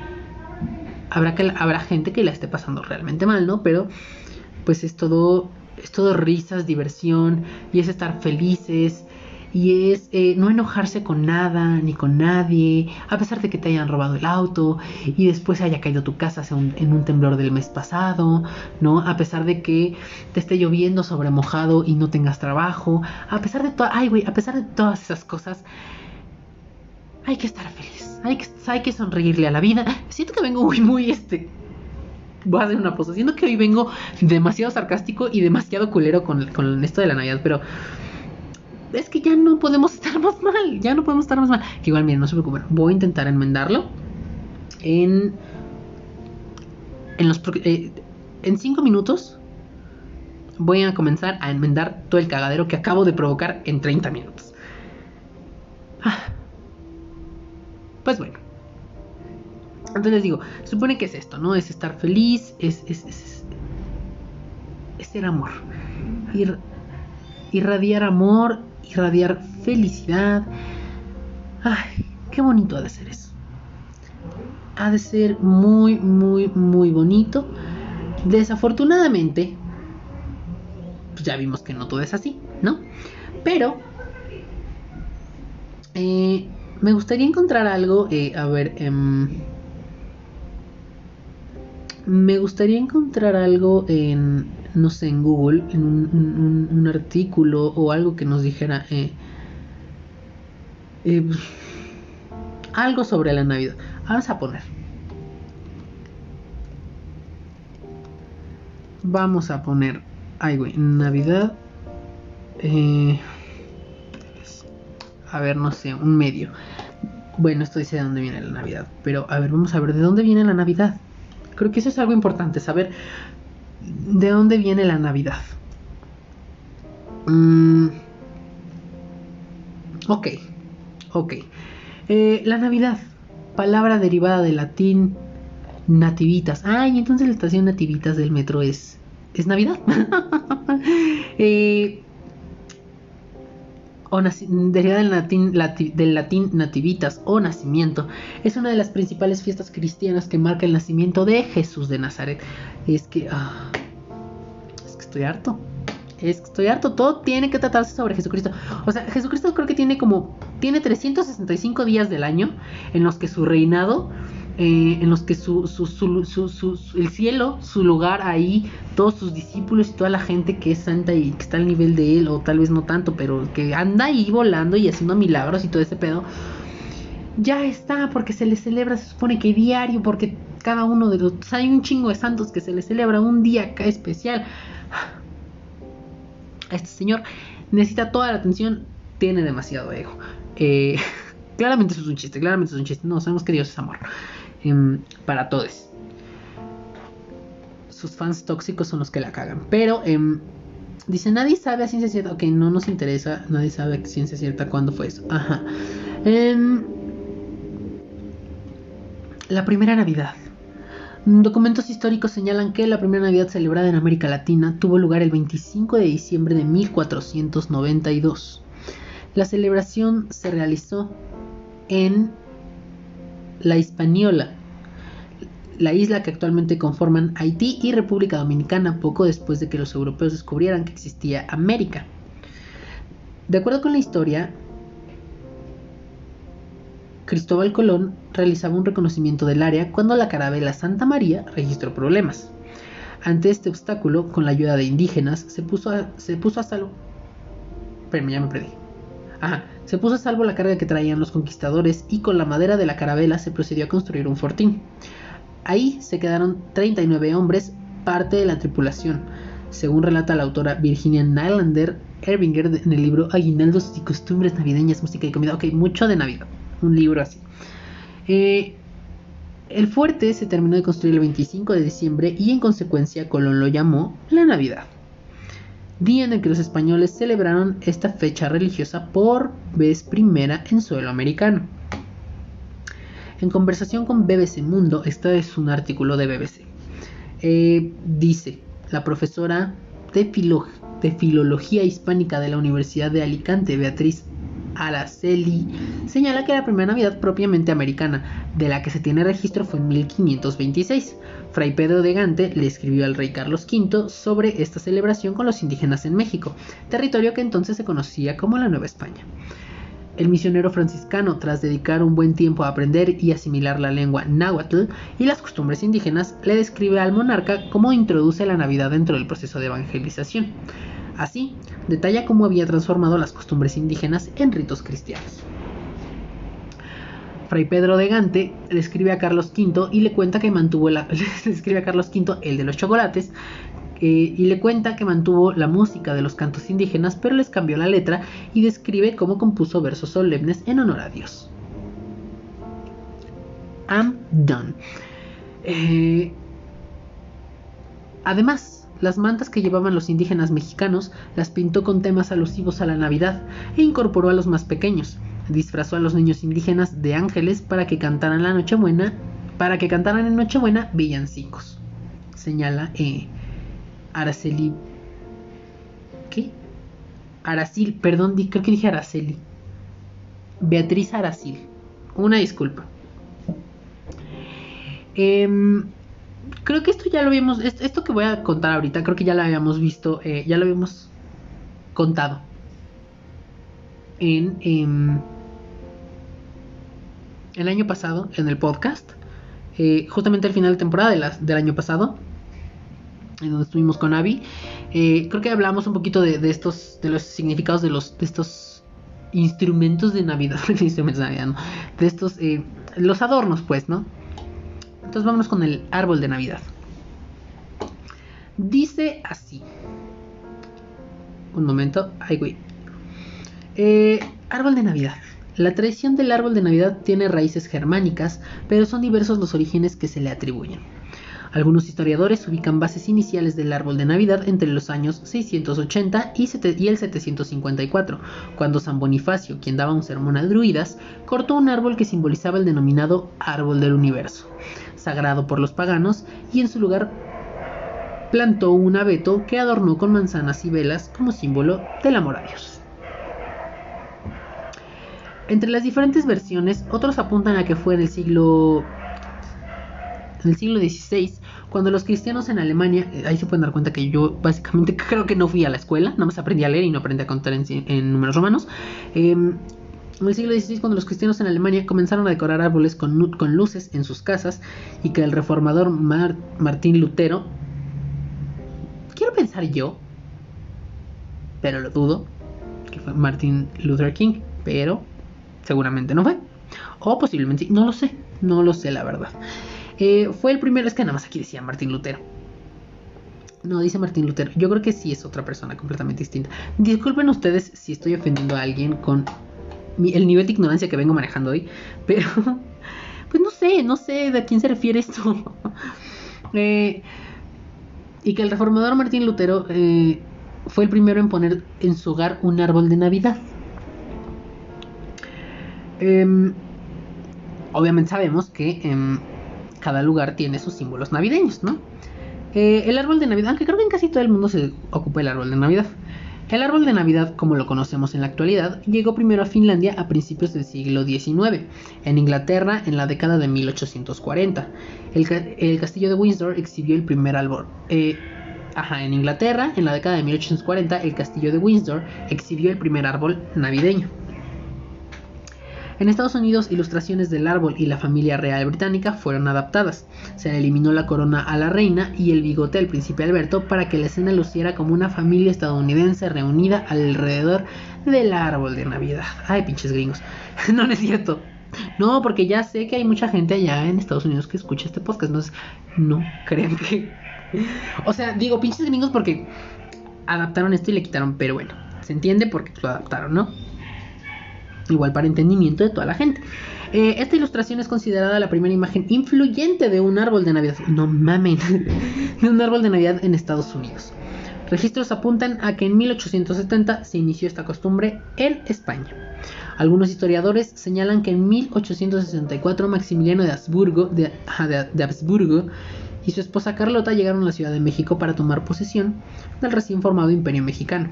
S1: habrá, que, habrá gente que la esté pasando realmente mal, ¿no? Pero pues es todo, es todo risas, diversión y es estar felices y es eh, no enojarse con nada ni con nadie, a pesar de que te hayan robado el auto y después haya caído tu casa en un temblor del mes pasado, ¿no? A pesar de que te esté lloviendo sobre mojado y no tengas trabajo, a pesar de todo, ay güey, a pesar de todas esas cosas, hay que estar feliz, hay que, hay que sonreírle a la vida. Siento que vengo muy, muy, este, voy a hacer una pose. Siento que hoy vengo demasiado sarcástico y demasiado culero con, con esto de la Navidad, pero es que ya no podemos estar más mal, ya no podemos estar más mal. Que igual, miren, no se preocupen, voy a intentar enmendarlo en, en los... Eh, en cinco minutos voy a comenzar a enmendar todo el cagadero que acabo de provocar en 30 minutos. Ah. Pues bueno. Entonces les digo, supone que es esto, ¿no? Es estar feliz, es, es, es, es ser amor. Ir, irradiar amor, irradiar felicidad. Ay, qué bonito ha de ser eso. Ha de ser muy, muy, muy bonito. Desafortunadamente, pues ya vimos que no todo es así, ¿no? Pero eh, me gustaría encontrar algo, eh, a ver, em, me gustaría encontrar algo en, no sé, en Google, en un, artículo o algo que nos dijera eh, algo sobre la Navidad. Vamos a poner. Vamos a poner Ay, güey, Navidad. Eh, a ver, no sé, un medio. Bueno, esto dice de dónde viene la Navidad. Pero, a ver, vamos a ver, ¿de dónde viene la Navidad? Creo que eso es algo importante, saber de dónde viene la Navidad. Mm, ok, ok. Eh, la Navidad, palabra derivada del latín nativitas. Ay, entonces la estación nativitas del metro es es Navidad. eh, derivada del latín, nativitas o nacimiento, es una de las principales fiestas cristianas que marca el nacimiento de Jesús de Nazaret. Es que, ah, es que estoy harto. Es que estoy harto. Todo tiene que tratarse sobre Jesucristo. O sea, Jesucristo creo que tiene como, tiene 365 días del año en los que su reinado eh, en los que su, el cielo, su lugar ahí, todos sus discípulos y toda la gente que es santa y que está al nivel de él, o tal vez no tanto, pero que anda ahí volando y haciendo milagros y todo ese pedo, ya está, porque se le celebra, se supone que diario, porque cada uno de los... hay un chingo de santos que se le celebra un día acá especial. Este señor necesita toda la atención, tiene demasiado ego. Eh, claramente eso es un chiste, claramente es un chiste. No, sabemos que Dios es amor. Em, para todos. Sus fans tóxicos son los que la cagan. Pero em, dice, nadie sabe a ciencia cierta. Ok, no nos interesa. Nadie sabe a ciencia cierta cuándo fue eso. Ajá. Em, la primera Navidad. Documentos históricos señalan que la primera Navidad celebrada en América Latina tuvo lugar el 25 de diciembre de 1492. La celebración se realizó en la Hispaniola, la isla que actualmente conforman Haití y República Dominicana poco después de que los europeos descubrieran que existía América. De acuerdo con la historia, Cristóbal Colón realizaba un reconocimiento del área cuando la carabela Santa María registró problemas. Ante este obstáculo, con la ayuda de indígenas, se puso a, se puso a salvo. Pero ya me perdí. Se puso a salvo la carga que traían los conquistadores y con la madera de la carabela se procedió a construir un fortín. Ahí se quedaron 39 hombres, parte de la tripulación, según relata la autora Virginia Nylander Ervinger en el libro Aguinaldos y costumbres navideñas, música y comida. Ok, mucho de Navidad, un libro así. Eh, el fuerte se terminó de construir el 25 de diciembre y en consecuencia Colón lo llamó la Navidad día en el que los españoles celebraron esta fecha religiosa por vez primera en suelo americano. En conversación con BBC Mundo, este es un artículo de BBC, eh, dice la profesora de, de Filología Hispánica de la Universidad de Alicante, Beatriz Araceli señala que la primera Navidad propiamente americana de la que se tiene registro fue en 1526. Fray Pedro de Gante le escribió al rey Carlos V sobre esta celebración con los indígenas en México, territorio que entonces se conocía como la Nueva España. El misionero franciscano, tras dedicar un buen tiempo a aprender y asimilar la lengua náhuatl y las costumbres indígenas, le describe al monarca cómo introduce la Navidad dentro del proceso de evangelización. Así, detalla cómo había transformado las costumbres indígenas en ritos cristianos. Fray Pedro de Gante le escribe a Carlos V y le cuenta que mantuvo la, le escribe a Carlos V el de los chocolates eh, y le cuenta que mantuvo la música de los cantos indígenas pero les cambió la letra y describe cómo compuso versos solemnes en honor a Dios. I'm done. Eh, además, las mantas que llevaban los indígenas mexicanos las pintó con temas alusivos a la Navidad e incorporó a los más pequeños. Disfrazó a los niños indígenas de ángeles para que cantaran la Nochebuena, para que cantaran en Nochebuena villancicos. Señala eh, Araceli. ¿Qué? Aracil, perdón, creo que dije Araceli. Beatriz Aracil. Una disculpa. Em, creo que esto ya lo habíamos. Esto que voy a contar ahorita, creo que ya lo habíamos visto. Eh, ya lo habíamos contado. En. Em, el año pasado, en el podcast. Eh, justamente al final de temporada del año pasado. En donde estuvimos con Abby. Eh, creo que hablamos un poquito de, estos. De los significados de los. de estos instrumentos de Navidad. De estos. los adornos, pues, ¿no? Entonces vámonos con el árbol de Navidad. Dice así. Un momento. Ay, güey. Eh, árbol de Navidad. La tradición del árbol de Navidad tiene raíces germánicas, pero son diversos los orígenes que se le atribuyen. Algunos historiadores ubican bases iniciales del árbol de Navidad entre los años 680 y, el 754, cuando San Bonifacio, quien daba un sermón a druidas, cortó un árbol que simbolizaba el denominado árbol del universo sagrado por los paganos, y en su lugar plantó un abeto que adornó con manzanas y velas como símbolo del amor a Dios. Entre las diferentes versiones, otros apuntan a que fue en el siglo en el siglo XVI, cuando los cristianos en Alemania, eh, ahí se pueden dar cuenta que yo básicamente creo que no fui a la escuela, nada más aprendí a leer y no aprendí a contar en, números romanos. Em, en el siglo XVI, cuando los cristianos en Alemania comenzaron a decorar árboles con, luces en sus casas y que el reformador Martín Lutero, quiero pensar yo, pero lo dudo, que fue Martin Luther King, pero seguramente no fue. O posiblemente, no lo sé, no lo sé la verdad. Eh, fue el primero, es que nada más aquí decía Martín Lutero. No, dice Martín Lutero. Yo creo que sí es otra persona completamente distinta. Disculpen ustedes si estoy ofendiendo a alguien con el nivel de ignorancia que vengo manejando hoy, pero pues no sé, no sé de quién se refiere esto. Eh, y que el reformador Martín Lutero eh, fue el primero en poner en su hogar un árbol de Navidad. Em, obviamente sabemos que em, cada lugar tiene sus símbolos navideños, ¿no? Eh, el árbol de Navidad, aunque creo que en casi todo el mundo se ocupa el árbol de Navidad. El árbol de Navidad, como lo conocemos en la actualidad, llegó primero a Finlandia a principios del siglo XIX, en Inglaterra en la década de 1840. El, castillo de Windsor exhibió el primer árbol. Eh, ajá, en Inglaterra, en la década de 1840, el castillo de Windsor exhibió el primer árbol navideño. En Estados Unidos, ilustraciones del árbol y la familia real británica fueron adaptadas. Se le eliminó la corona a la reina y el bigote al príncipe Alberto para que la escena luciera como una familia estadounidense reunida alrededor del árbol de Navidad. Ay, pinches gringos. no, es cierto. No, porque ya sé que hay mucha gente allá en Estados Unidos que escucha este podcast. Entonces, no creen que. O sea, digo pinches gringos porque adaptaron esto y le quitaron, pero bueno, se entiende porque lo adaptaron, ¿no? Igual para entendimiento de toda la gente. Eh, esta ilustración es considerada la primera imagen influyente de un árbol de Navidad. No mamen, de un árbol de Navidad en Estados Unidos. Registros apuntan a que en 1870 se inició esta costumbre en España. Algunos historiadores señalan que en 1864 Maximiliano de Habsburgo, de, de Habsburgo y su esposa Carlota llegaron a la Ciudad de México para tomar posesión del recién formado Imperio Mexicano.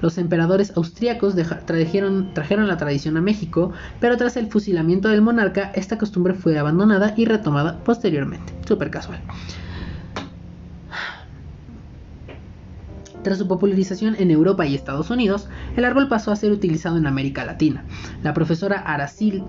S1: Los emperadores austriacos trajeron, la tradición a México, pero tras el fusilamiento del monarca, esta costumbre fue abandonada y retomada posteriormente. Súper casual. Tras su popularización en Europa y Estados Unidos, el árbol pasó a ser utilizado en América Latina. La profesora Aracil,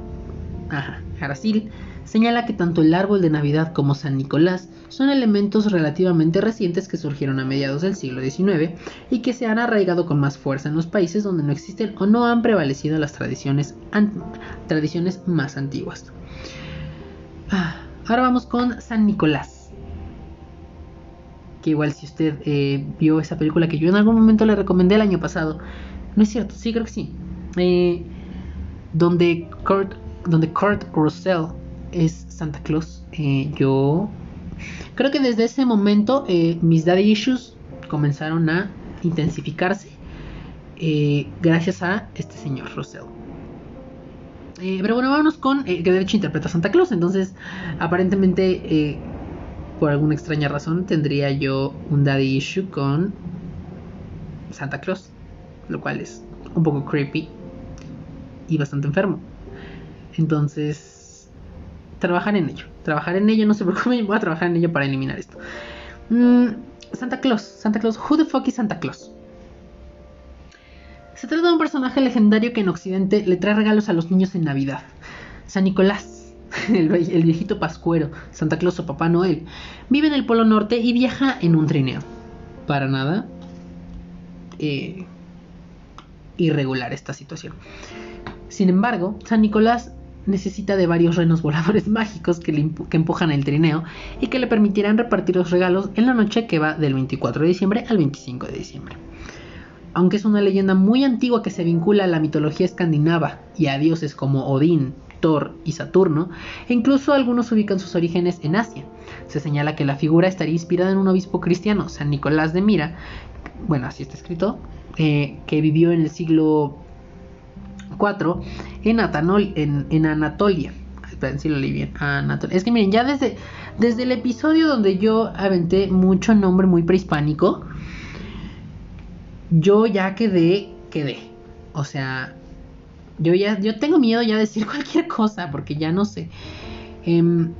S1: Aracil señala que tanto el árbol de Navidad como San Nicolás son elementos relativamente recientes que surgieron a mediados del siglo XIX y que se han arraigado con más fuerza en los países donde no existen o no han prevalecido las tradiciones, tradiciones más antiguas. Ah, ahora vamos con San Nicolás. Que igual si usted eh, vio esa película que yo en algún momento le recomendé el año pasado. No es cierto, sí creo que sí. Eh, donde Kurt, donde Kurt Russell es Santa Claus. Eh, yo creo que desde ese momento eh, mis daddy issues comenzaron a intensificarse eh, gracias a este señor Russell. Pero bueno, vámonos con que de hecho interpreta a Santa Claus. Entonces, aparentemente, por alguna extraña razón, tendría yo un daddy issue con Santa Claus, lo cual es un poco creepy y bastante enfermo. Entonces, trabajar en ello. Trabajar en ello, no por qué voy a trabajar en ello para eliminar esto. Mm, Santa Claus, Santa Claus, who the fuck is Santa Claus? Se trata de un personaje legendario que en Occidente le trae regalos a los niños en Navidad. San Nicolás, el, el, viejito pascuero, Santa Claus o Papá Noel, vive en el Polo Norte y viaja en un trineo. Para nada eh, irregular esta situación. Sin embargo, San Nicolás necesita de varios renos voladores mágicos que, empujan el trineo y que le permitirán repartir los regalos en la noche que va del 24 de diciembre al 25 de diciembre. Aunque es una leyenda muy antigua que se vincula a la mitología escandinava y a dioses como Odín, Thor y Saturno, incluso algunos ubican sus orígenes en Asia. Se señala que la figura estaría inspirada en un obispo cristiano, San Nicolás de Mira, bueno, así está escrito, eh, que vivió en el siglo 4 en, en, Anatolia. Esperen si lo leí bien. Es que miren, ya desde, desde el episodio donde yo aventé mucho nombre muy prehispánico, yo ya quedé, quedé. O sea, yo ya, yo tengo miedo ya de decir cualquier cosa porque ya no sé. Em,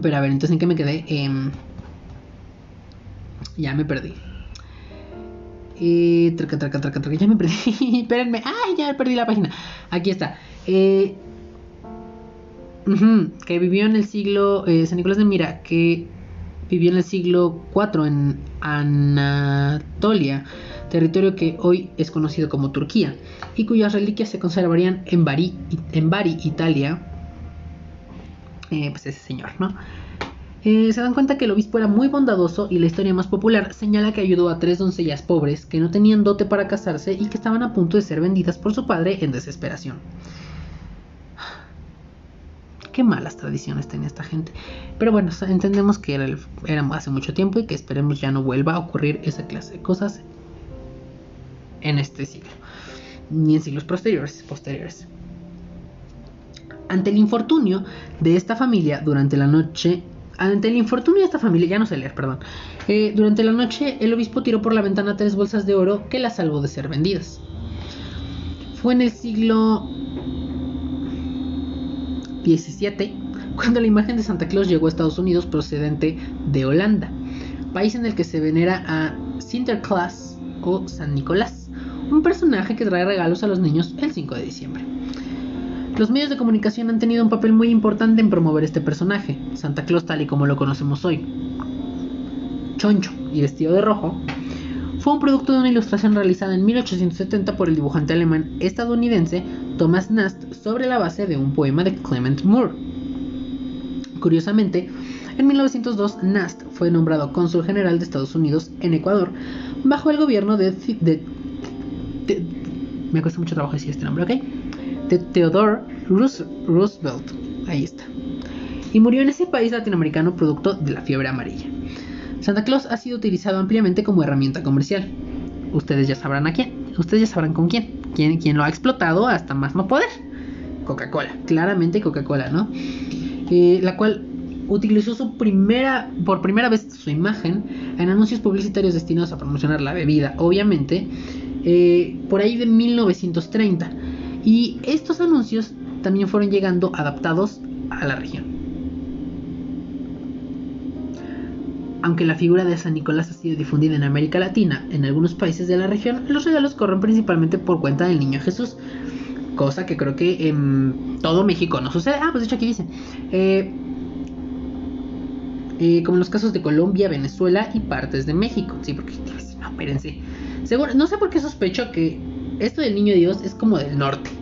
S1: pero a ver, entonces en qué me quedé. Em, ya me perdí. Eh, traca, traca, traca, traca, ya me perdí. Espérenme. ¡Ay! Ya perdí la página. Aquí está. Eh, que vivió en el siglo. Eh, San Nicolás de Mira, que vivió en el siglo IV en Anatolia, territorio que hoy es conocido como Turquía, y cuyas reliquias se conservarían en Bari, en Bari Italia. Eh, pues ese señor, ¿no? Eh, se dan cuenta que el obispo era muy bondadoso y la historia más popular señala que ayudó a tres doncellas pobres que no tenían dote para casarse y que estaban a punto de ser vendidas por su padre en desesperación. Qué malas tradiciones tenía esta gente. Pero bueno, entendemos que era, hace mucho tiempo y que esperemos ya no vuelva a ocurrir esa clase de cosas en este siglo. Ni en siglos posteriores. posteriores. Ante el infortunio de esta familia durante la noche ante el infortunio de esta familia, ya no sé leer, perdón. Eh, durante la noche, el obispo tiró por la ventana tres bolsas de oro que la salvó de ser vendidas. Fue en el siglo XVII cuando la imagen de Santa Claus llegó a Estados Unidos procedente de Holanda, país en el que se venera a Sinterklaas o San Nicolás, un personaje que trae regalos a los niños el 5 de diciembre. Los medios de comunicación han tenido un papel muy importante en promover este personaje, Santa Claus tal y como lo conocemos hoy. Choncho y vestido de rojo, fue un producto de una ilustración realizada en 1870 por el dibujante alemán estadounidense Thomas Nast sobre la base de un poema de Clement Moore. Curiosamente, en 1902 Nast fue nombrado cónsul general de Estados Unidos en Ecuador bajo el gobierno de, me cuesta mucho trabajo decir este nombre, ¿ok? De Theodore Roosevelt. Ahí está. Y murió en ese país latinoamericano producto de la fiebre amarilla. Santa Claus ha sido utilizado ampliamente como herramienta comercial. Ustedes ya sabrán a quién. Ustedes ya sabrán con quién. ¿Quién, quién lo ha explotado hasta más no poder? Coca-Cola. Claramente Coca-Cola, ¿no? Eh, la cual utilizó su primera, por primera vez su imagen en anuncios publicitarios destinados a promocionar la bebida, obviamente, eh, por ahí de 1930 y estos anuncios también fueron llegando adaptados a la región. Aunque la figura de San Nicolás ha sido difundida en América Latina, en algunos países de la región, los regalos corren principalmente por cuenta del niño Jesús. Cosa que creo que en todo México no sucede. Ah, pues de hecho aquí dice. Eh, eh, como en los casos de Colombia, Venezuela y partes de México. Sí, porque no, espérense. No sé por qué sospecho que esto del niño Dios es como del norte.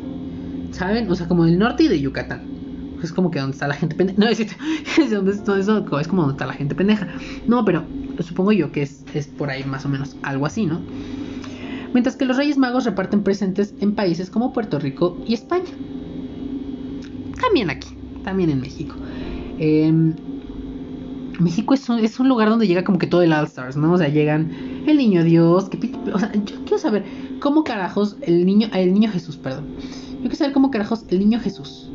S1: ¿Saben? O sea, como del norte y de Yucatán. Es como que donde está la gente pendeja. No, es, es, donde todo eso, es como donde está la gente pendeja. No, pero supongo yo que es, es por ahí más o menos algo así, ¿no? Mientras que los Reyes Magos reparten presentes en países como Puerto Rico y España. También aquí, también en México. Em, México es un, es un lugar donde llega como que todo el All Stars, ¿no? O sea, llegan el niño Dios, que, o sea, yo quiero saber cómo carajos el niño, el niño Jesús, perdón. Yo quiero saber cómo carajos el niño Jesús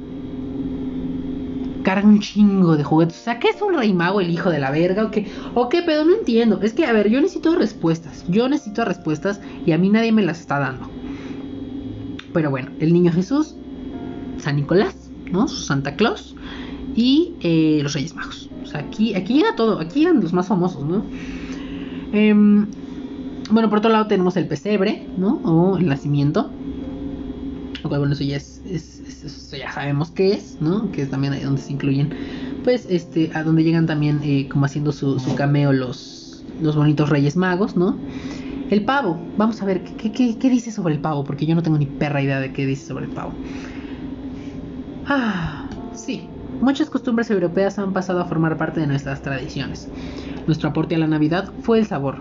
S1: carga un chingo de juguetes. O sea, ¿qué es un rey mago el hijo de la verga? ¿O qué? ¿O qué pedo? No entiendo. Es que, a ver, yo necesito respuestas. Yo necesito respuestas y a mí nadie me las está dando. Pero bueno, el niño Jesús, San Nicolás, ¿no? Santa Claus y eh, los Reyes Magos. O sea, aquí, aquí llega todo. Aquí llegan los más famosos, ¿no? Em, bueno, por otro lado tenemos el pesebre, ¿no? O el nacimiento. Bueno, eso ya es, eso ya sabemos qué es, ¿no? Que es también ahí donde se incluyen, pues, este, a donde llegan también eh, como haciendo su, su, cameo los, los bonitos Reyes Magos, ¿no? El pavo, vamos a ver, ¿qué, qué, qué dice sobre el pavo? Porque yo no tengo ni perra idea de qué dice sobre el pavo. Ah, sí, Muchas costumbres europeas han pasado a formar parte de nuestras tradiciones. Nuestro aporte a la Navidad fue el sabor.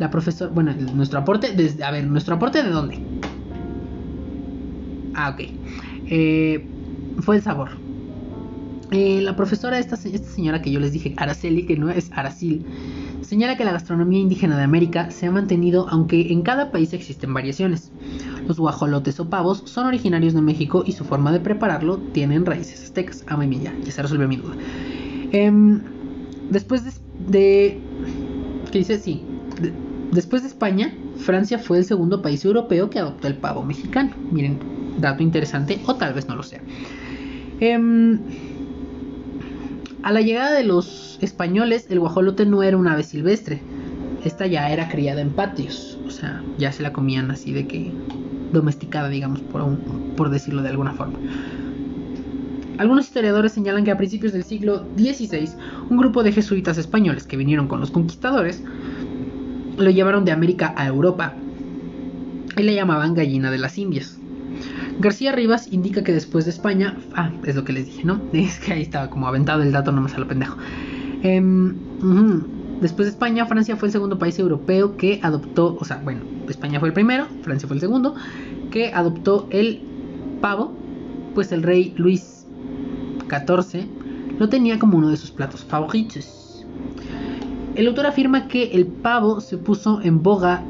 S1: La profesora, bueno, nuestro aporte, desde, a ver, nuestro aporte de dónde? Ah, ok. Eh, fue el sabor. Eh, la profesora, esta, esta señora que yo les dije, Araceli, que no es Aracil, señala que la gastronomía indígena de América se ha mantenido aunque en cada país existen variaciones. Los guajolotes o pavos son originarios de México y su forma de prepararlo tienen raíces aztecas. Ah, muy ya, ya se resolvió mi duda. Em, después de, ¿Qué dice? Sí. después de España, Francia fue el segundo país europeo que adoptó el pavo mexicano. Miren, dato interesante, o tal vez no lo sea. Em, a la llegada de los españoles, el guajolote no era una ave silvestre. Esta ya era criada en patios. O sea, ya se la comían así de que domesticada, digamos, por, por decirlo de alguna forma. Algunos historiadores señalan que a principios del siglo XVI, un grupo de jesuitas españoles que vinieron con los conquistadores lo llevaron de América a Europa y le llamaban gallina de las Indias. García Rivas indica que después de España, ah, es lo que les dije, ¿no? Es que ahí estaba como aventado el dato, no me sale pendejo. Em, después de España, Francia fue el segundo país europeo que adoptó, o sea, bueno, España fue el primero, Francia fue el segundo, que adoptó el pavo, pues el rey Luis XIV lo tenía como uno de sus platos favoritos. El autor afirma que el pavo se puso en boga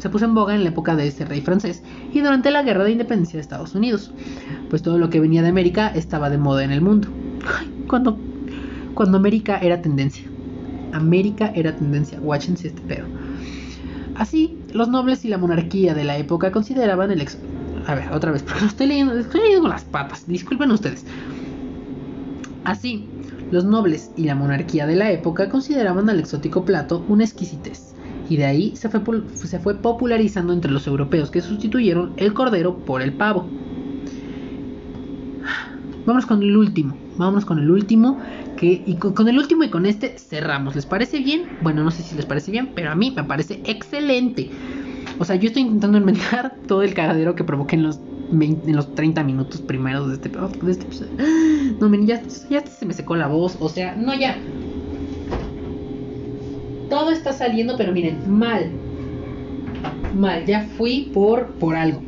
S1: se puso en boga en la época de ese rey francés y durante la guerra de independencia de Estados Unidos, pues todo lo que venía de América estaba de moda en el mundo. Cuando, cuando América era tendencia. América era tendencia, watchense este pedo. Así, los nobles y la monarquía de la época consideraban el ex... A ver, otra vez, porque estoy leyendo, estoy leyendo las patas, disculpen ustedes. Así, los nobles y la monarquía de la época consideraban al exótico plato una exquisitez, y de ahí se fue, se fue popularizando entre los europeos que sustituyeron el cordero por el pavo. Vamos con el último, vámonos con el último, y con, el último y con este cerramos. ¿Les parece bien? Bueno, no sé si les parece bien, pero a mí me parece excelente. O sea, yo estoy intentando inventar todo el cagadero que provoqué en los, en los 30 minutos primeros de este, de este. No, miren, ya, ya se me secó la voz. O sea, no, ya. Todo está saliendo, pero miren, mal. Mal, ya fui por, por algo.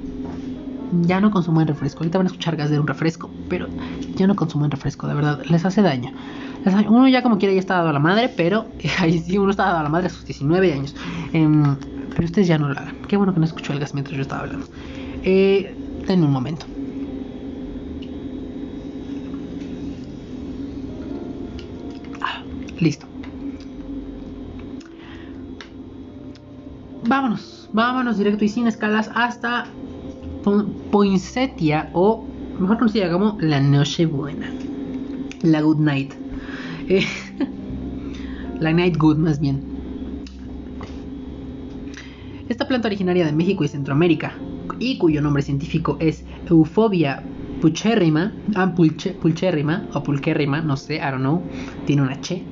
S1: Ya no consumo en refresco. Ahorita van a escuchar gas de un refresco, pero ya no consumo en refresco, de verdad, les hace daño. Uno ya como quiera ya está dado a la madre, pero ahí sí, uno está dado a la madre a sus 19 años. Em, pero ustedes ya no lo hagan. Qué bueno que no escuchó el gas mientras yo estaba hablando. Eh, en un momento. Ah, listo. Vámonos, vámonos directo y sin escalas hasta Poinsettia o mejor conocida como la Noche Buena, la Good Night, eh, la Night Good más bien. Esta planta originaria de México y Centroamérica y cuyo nombre científico es Eufobia pulcherrima, ah, pulcherrima o no sé, I don't know, tiene una H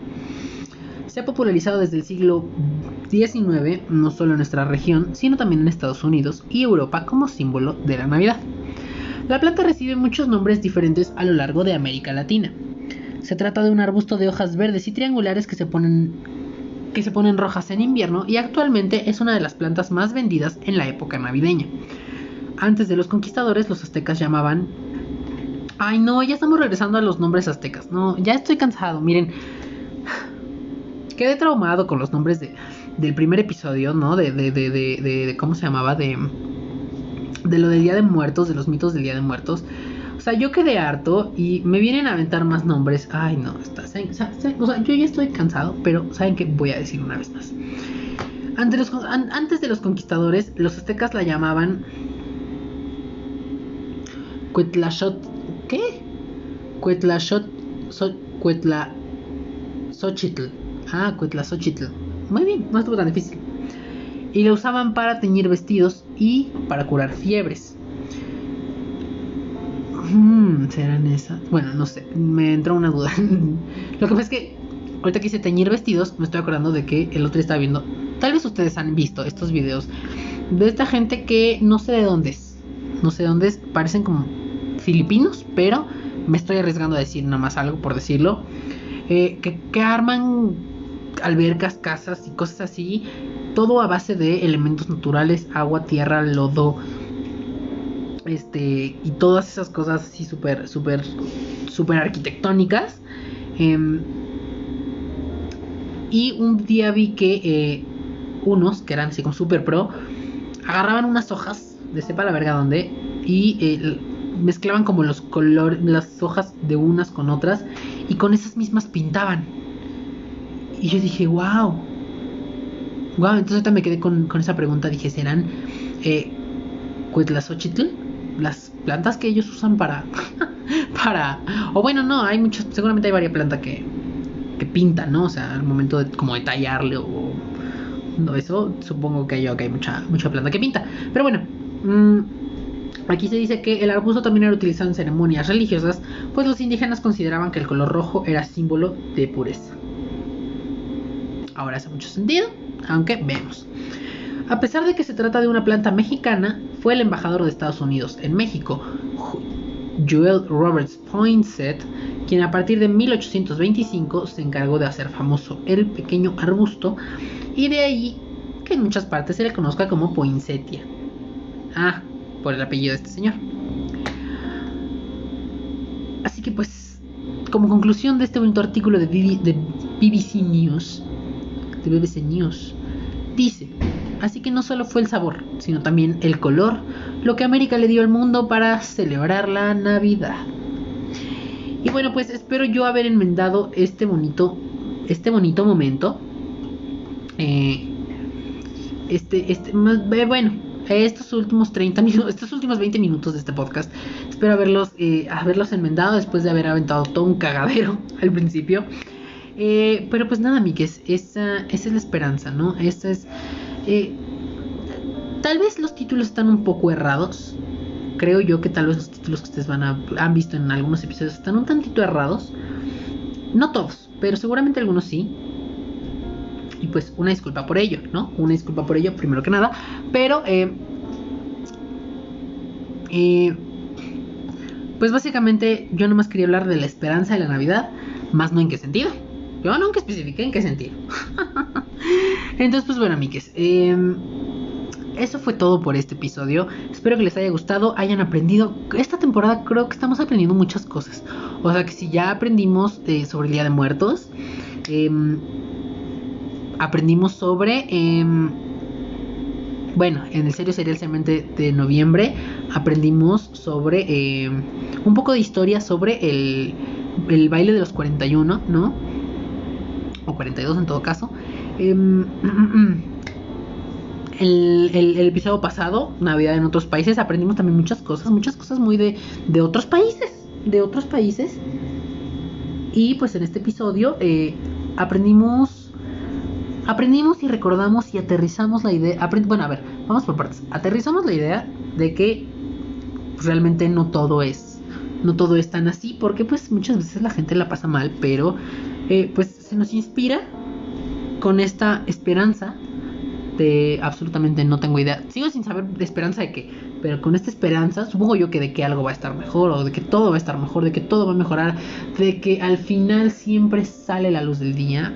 S1: se ha popularizado desde el siglo XIX, no solo en nuestra región, sino también en Estados Unidos y Europa como símbolo de la Navidad. La planta recibe muchos nombres diferentes a lo largo de América Latina. Se trata de un arbusto de hojas verdes y triangulares que se ponen que se ponen rojas en invierno y actualmente es una de las plantas más vendidas en la época navideña. Antes de los conquistadores, los aztecas llamaban Ay, no, ya estamos regresando a los nombres aztecas. No, ya estoy cansado. Miren, quedé traumado con los nombres de, del primer episodio, ¿no? De, de, de, de, de ¿cómo se llamaba? De, de lo del Día de Muertos, de los mitos del Día de Muertos. O sea, yo quedé harto y me vienen a aventar más nombres. Ay, no, está, o sea, yo ya estoy cansado, pero ¿saben qué? Voy a decir una vez más. Antes, de los conquistadores, los aztecas la llamaban Cuetlashot. ¿Qué? Cuetlashot. So. Xochitl. Ah, Cuetlazochitl. Muy bien, no estuvo tan difícil. Y la usaban para teñir vestidos y para curar fiebres. Hmm, ¿Serán esas? Bueno, no sé, me entró una duda. Lo que pasa es que ahorita quise teñir vestidos, me estoy acordando de que el otro estaba viendo. Tal vez ustedes han visto estos videos de esta gente que no sé de dónde es. No sé de dónde es, parecen como filipinos, pero me estoy arriesgando a decir nada más algo por decirlo. Eh, que, arman albercas, casas y cosas así, todo a base de elementos naturales, agua, tierra, lodo, este, y todas esas cosas así súper, súper, súper arquitectónicas. Em, y un día vi que eh, unos, que eran así como super pro, agarraban unas hojas de sepa la verga dónde y eh, mezclaban como los colores, las hojas de unas con otras y con esas mismas pintaban. Y yo dije, wow. Wow, entonces ahorita me quedé con, esa pregunta. Dije, ¿serán eh, Las plantas que ellos usan para... para... O bueno, no, hay muchos... Seguramente hay varias plantas que, que pintan, ¿no? O sea, al momento de como de tallarle o... No, eso supongo que hay, hay mucha, mucha planta que pinta. Pero bueno, mmm, Aquí se dice que el arbusto también era utilizado en ceremonias religiosas, pues los indígenas consideraban que el color rojo era símbolo de pureza. Ahora hace mucho sentido, aunque vemos. A pesar de que se trata de una planta mexicana, fue el embajador de Estados Unidos en México, Joel Roberts Poinsett, quien a partir de 1825 se encargó de hacer famoso el pequeño arbusto y de ahí que en muchas partes se le conozca como poinsettia. Ah, por el apellido de este señor. Así que pues, como conclusión de este bonito artículo de, BBC News, de BBC News, dice, así que no solo fue el sabor, sino también el color, lo que América le dio al mundo para celebrar la Navidad. Y bueno, pues espero yo haber enmendado este bonito, este bonito momento. Eh, este, este, eh, bueno, estos últimos 30 minutos, estos últimos 20 minutos de este podcast. Espero haberlos, eh, haberlos enmendado después de haber aventado todo un cagadero al principio. Eh, pero pues nada, amigues, esa, esa es la esperanza, ¿no? Esa es... Eh, tal vez los títulos están un poco errados. Creo yo que tal vez los títulos que ustedes van a, han visto en algunos episodios están un tantito errados. No todos, pero seguramente algunos sí y pues una disculpa por ello, ¿no? Una disculpa por ello, primero que nada, pero eh, pues básicamente yo nomás quería hablar de la esperanza de la Navidad, más no en qué sentido. Yo nunca especifiqué en qué sentido. Entonces, pues bueno, amigues, eh, eso fue todo por este episodio. Espero que les haya gustado, hayan aprendido. Esta temporada creo que estamos aprendiendo muchas cosas. O sea que si ya aprendimos sobre el Día de Muertos, eh, aprendimos sobre... Em, bueno, en el serio sería el de noviembre aprendimos sobre em, un poco de historia sobre el, el, baile de los 41, ¿no? O 42 en todo caso. Em, el, el, episodio pasado, Navidad en otros países, aprendimos también muchas cosas, muchas cosas muy de, de otros países, de otros países. Y pues en este episodio eh, aprendimos aprendimos y recordamos y aterrizamos la idea. bueno, a ver, vamos por partes. Aterrizamos la idea de que realmente no todo es. No todo es tan así, porque pues muchas veces la gente la pasa mal, pero eh, pues se nos inspira con esta esperanza de absolutamente no tengo idea. Sigo sin saber de esperanza de qué, pero con esta esperanza supongo yo que de que algo va a estar mejor o de que todo va a estar mejor, de que todo va a mejorar, de que al final siempre sale la luz del día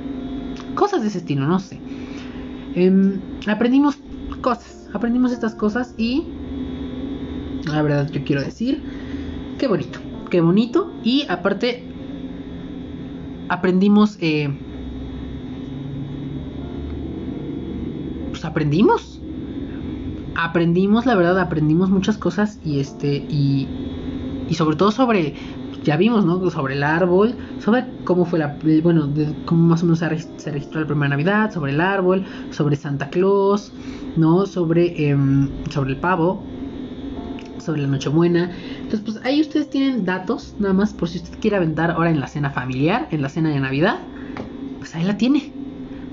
S1: Cosas de ese estilo, no sé. Em, aprendimos cosas, aprendimos estas cosas y la verdad yo quiero decir, qué bonito, qué bonito. Y aparte, aprendimos... Eh, pues aprendimos. Aprendimos, la verdad, aprendimos muchas cosas y este y y sobre todo sobre ya vimos, ¿no? Sobre el árbol, sobre cómo fue la, bueno, de cómo más o menos se registró la primera Navidad, sobre el árbol, sobre Santa Claus, ¿no? Sobre, em, sobre el pavo, sobre la Nochebuena. Entonces, pues ahí ustedes tienen datos, nada más por si usted quiere aventar ahora en la cena familiar, en la cena de Navidad, pues ahí la tiene.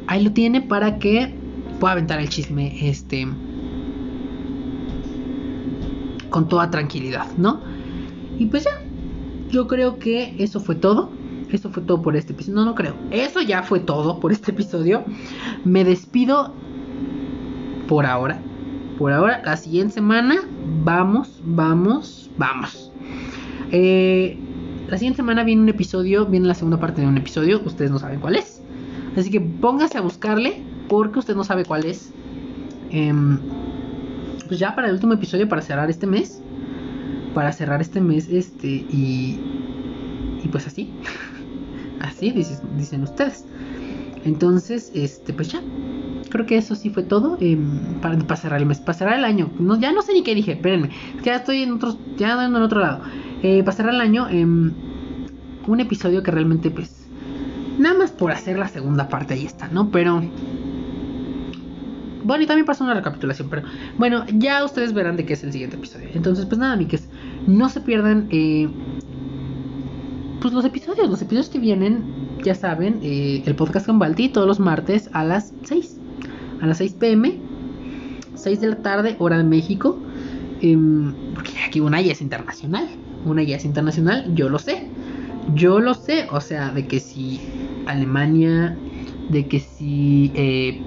S1: Ahí lo tiene para que pueda aventar el chisme, este, con toda tranquilidad, ¿no? Y pues ya, yo creo que eso fue todo. Eso fue todo por este episodio. No, no creo. Eso ya fue todo por este episodio. Me despido por ahora. Por ahora, la siguiente semana vamos, vamos, vamos. Eh, la siguiente semana viene un episodio, viene la segunda parte de un episodio. Ustedes no saben cuál es. Así que póngase a buscarle porque usted no sabe cuál es. Em, pues ya para el último episodio, para cerrar este mes. Para cerrar este mes, este, y, y pues así. así dicen ustedes. Entonces, este, pues ya. Creo que eso sí fue todo em, para, para, cerrar el mes, para cerrar el año. No, ya no sé ni qué dije, espérenme. Ya estoy en otro, ya en otro lado. Eh, para cerrar el año, em, un episodio que realmente, pues, nada más por hacer la segunda parte, ahí está, ¿no? Pero bueno, y también pasó una recapitulación, pero bueno, ya ustedes verán de qué es el siguiente episodio. Entonces, pues nada, amigues, no se pierdan eh, pues los episodios, los episodios que vienen, ya saben, eh, el podcast con Balti todos los martes a las 6, a las 6 pm, 6 de la tarde, hora de México, em, porque aquí una ya es internacional, una ya es internacional, yo lo sé, yo lo sé, o sea, de que si Alemania, de que si... Eh,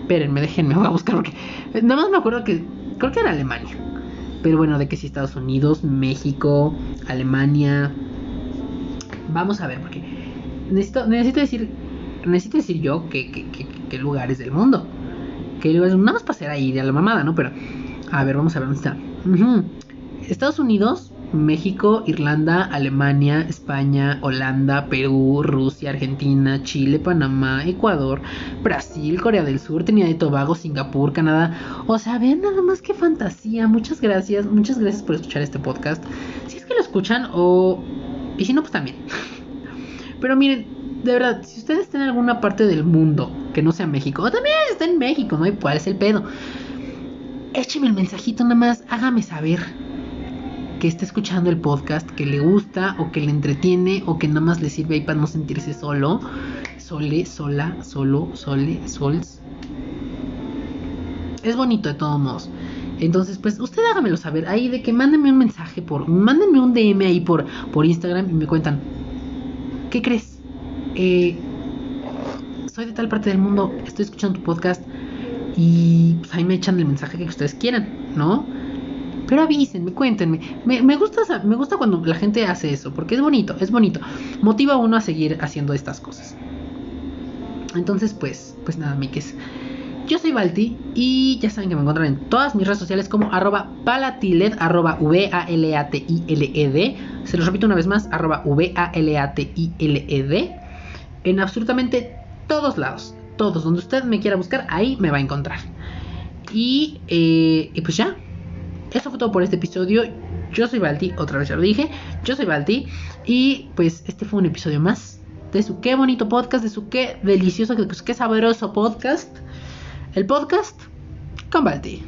S1: espérenme, déjenme, voy a buscar porque nada más me acuerdo que creo que era Alemania. Pero bueno, de que si Estados Unidos, México, Alemania. Vamos a ver, porque necesito, necesito decir, necesito decir yo que, que, lugares del mundo. Que lugares, nada más pasar ahí a la mamada, ¿no? Pero, a ver, vamos a ver dónde está. Estados Unidos, México, Irlanda, Alemania, España, Holanda, Perú, Rusia, Argentina, Chile, Panamá, Ecuador, Brasil, Corea del Sur, Trinidad y Tobago, Singapur, Canadá. O sea, ven nada más que fantasía. Muchas gracias, muchas gracias por escuchar este podcast. Si es que lo escuchan o... Y si no, pues también. Pero miren, de verdad, si ustedes están en alguna parte del mundo que no sea México, o también está en México, ¿no? hay cuál es el pedo. Écheme el mensajito nada más, hágame saber que esté escuchando el podcast, que le gusta o que le entretiene o que nada más le sirve ahí para no sentirse solo, sole, sola, solo, sole, sols. Es bonito de todos modos. Entonces, pues usted hágamelo saber ahí de que mándenme un mensaje por, mándenme un DM ahí por, por Instagram y me cuentan, ¿qué crees? Soy de tal parte del mundo, estoy escuchando tu podcast y pues ahí me echan el mensaje que ustedes quieran, ¿no? Pero avísenme, cuéntenme. Me, me gusta cuando la gente hace eso, porque es bonito, es bonito. Motiva a uno a seguir haciendo estas cosas. Entonces, pues, pues nada, miques. Yo soy Balti y ya saben que me encuentran en todas mis redes sociales como arroba palatiled, arroba V-A-L-A-T-I-L-E-D. Se los repito una vez más, arroba V-A-L-A-T-I-L-E-D. En absolutamente todos lados. Todos, donde usted me quiera buscar, ahí me va a encontrar. Y, eh, y pues ya, eso fue todo por este episodio. Yo soy Balti, otra vez ya lo dije. Yo soy Balti. Y pues este fue un episodio más de su qué bonito podcast, de su qué delicioso, de su qué sabroso podcast. El podcast con Balti.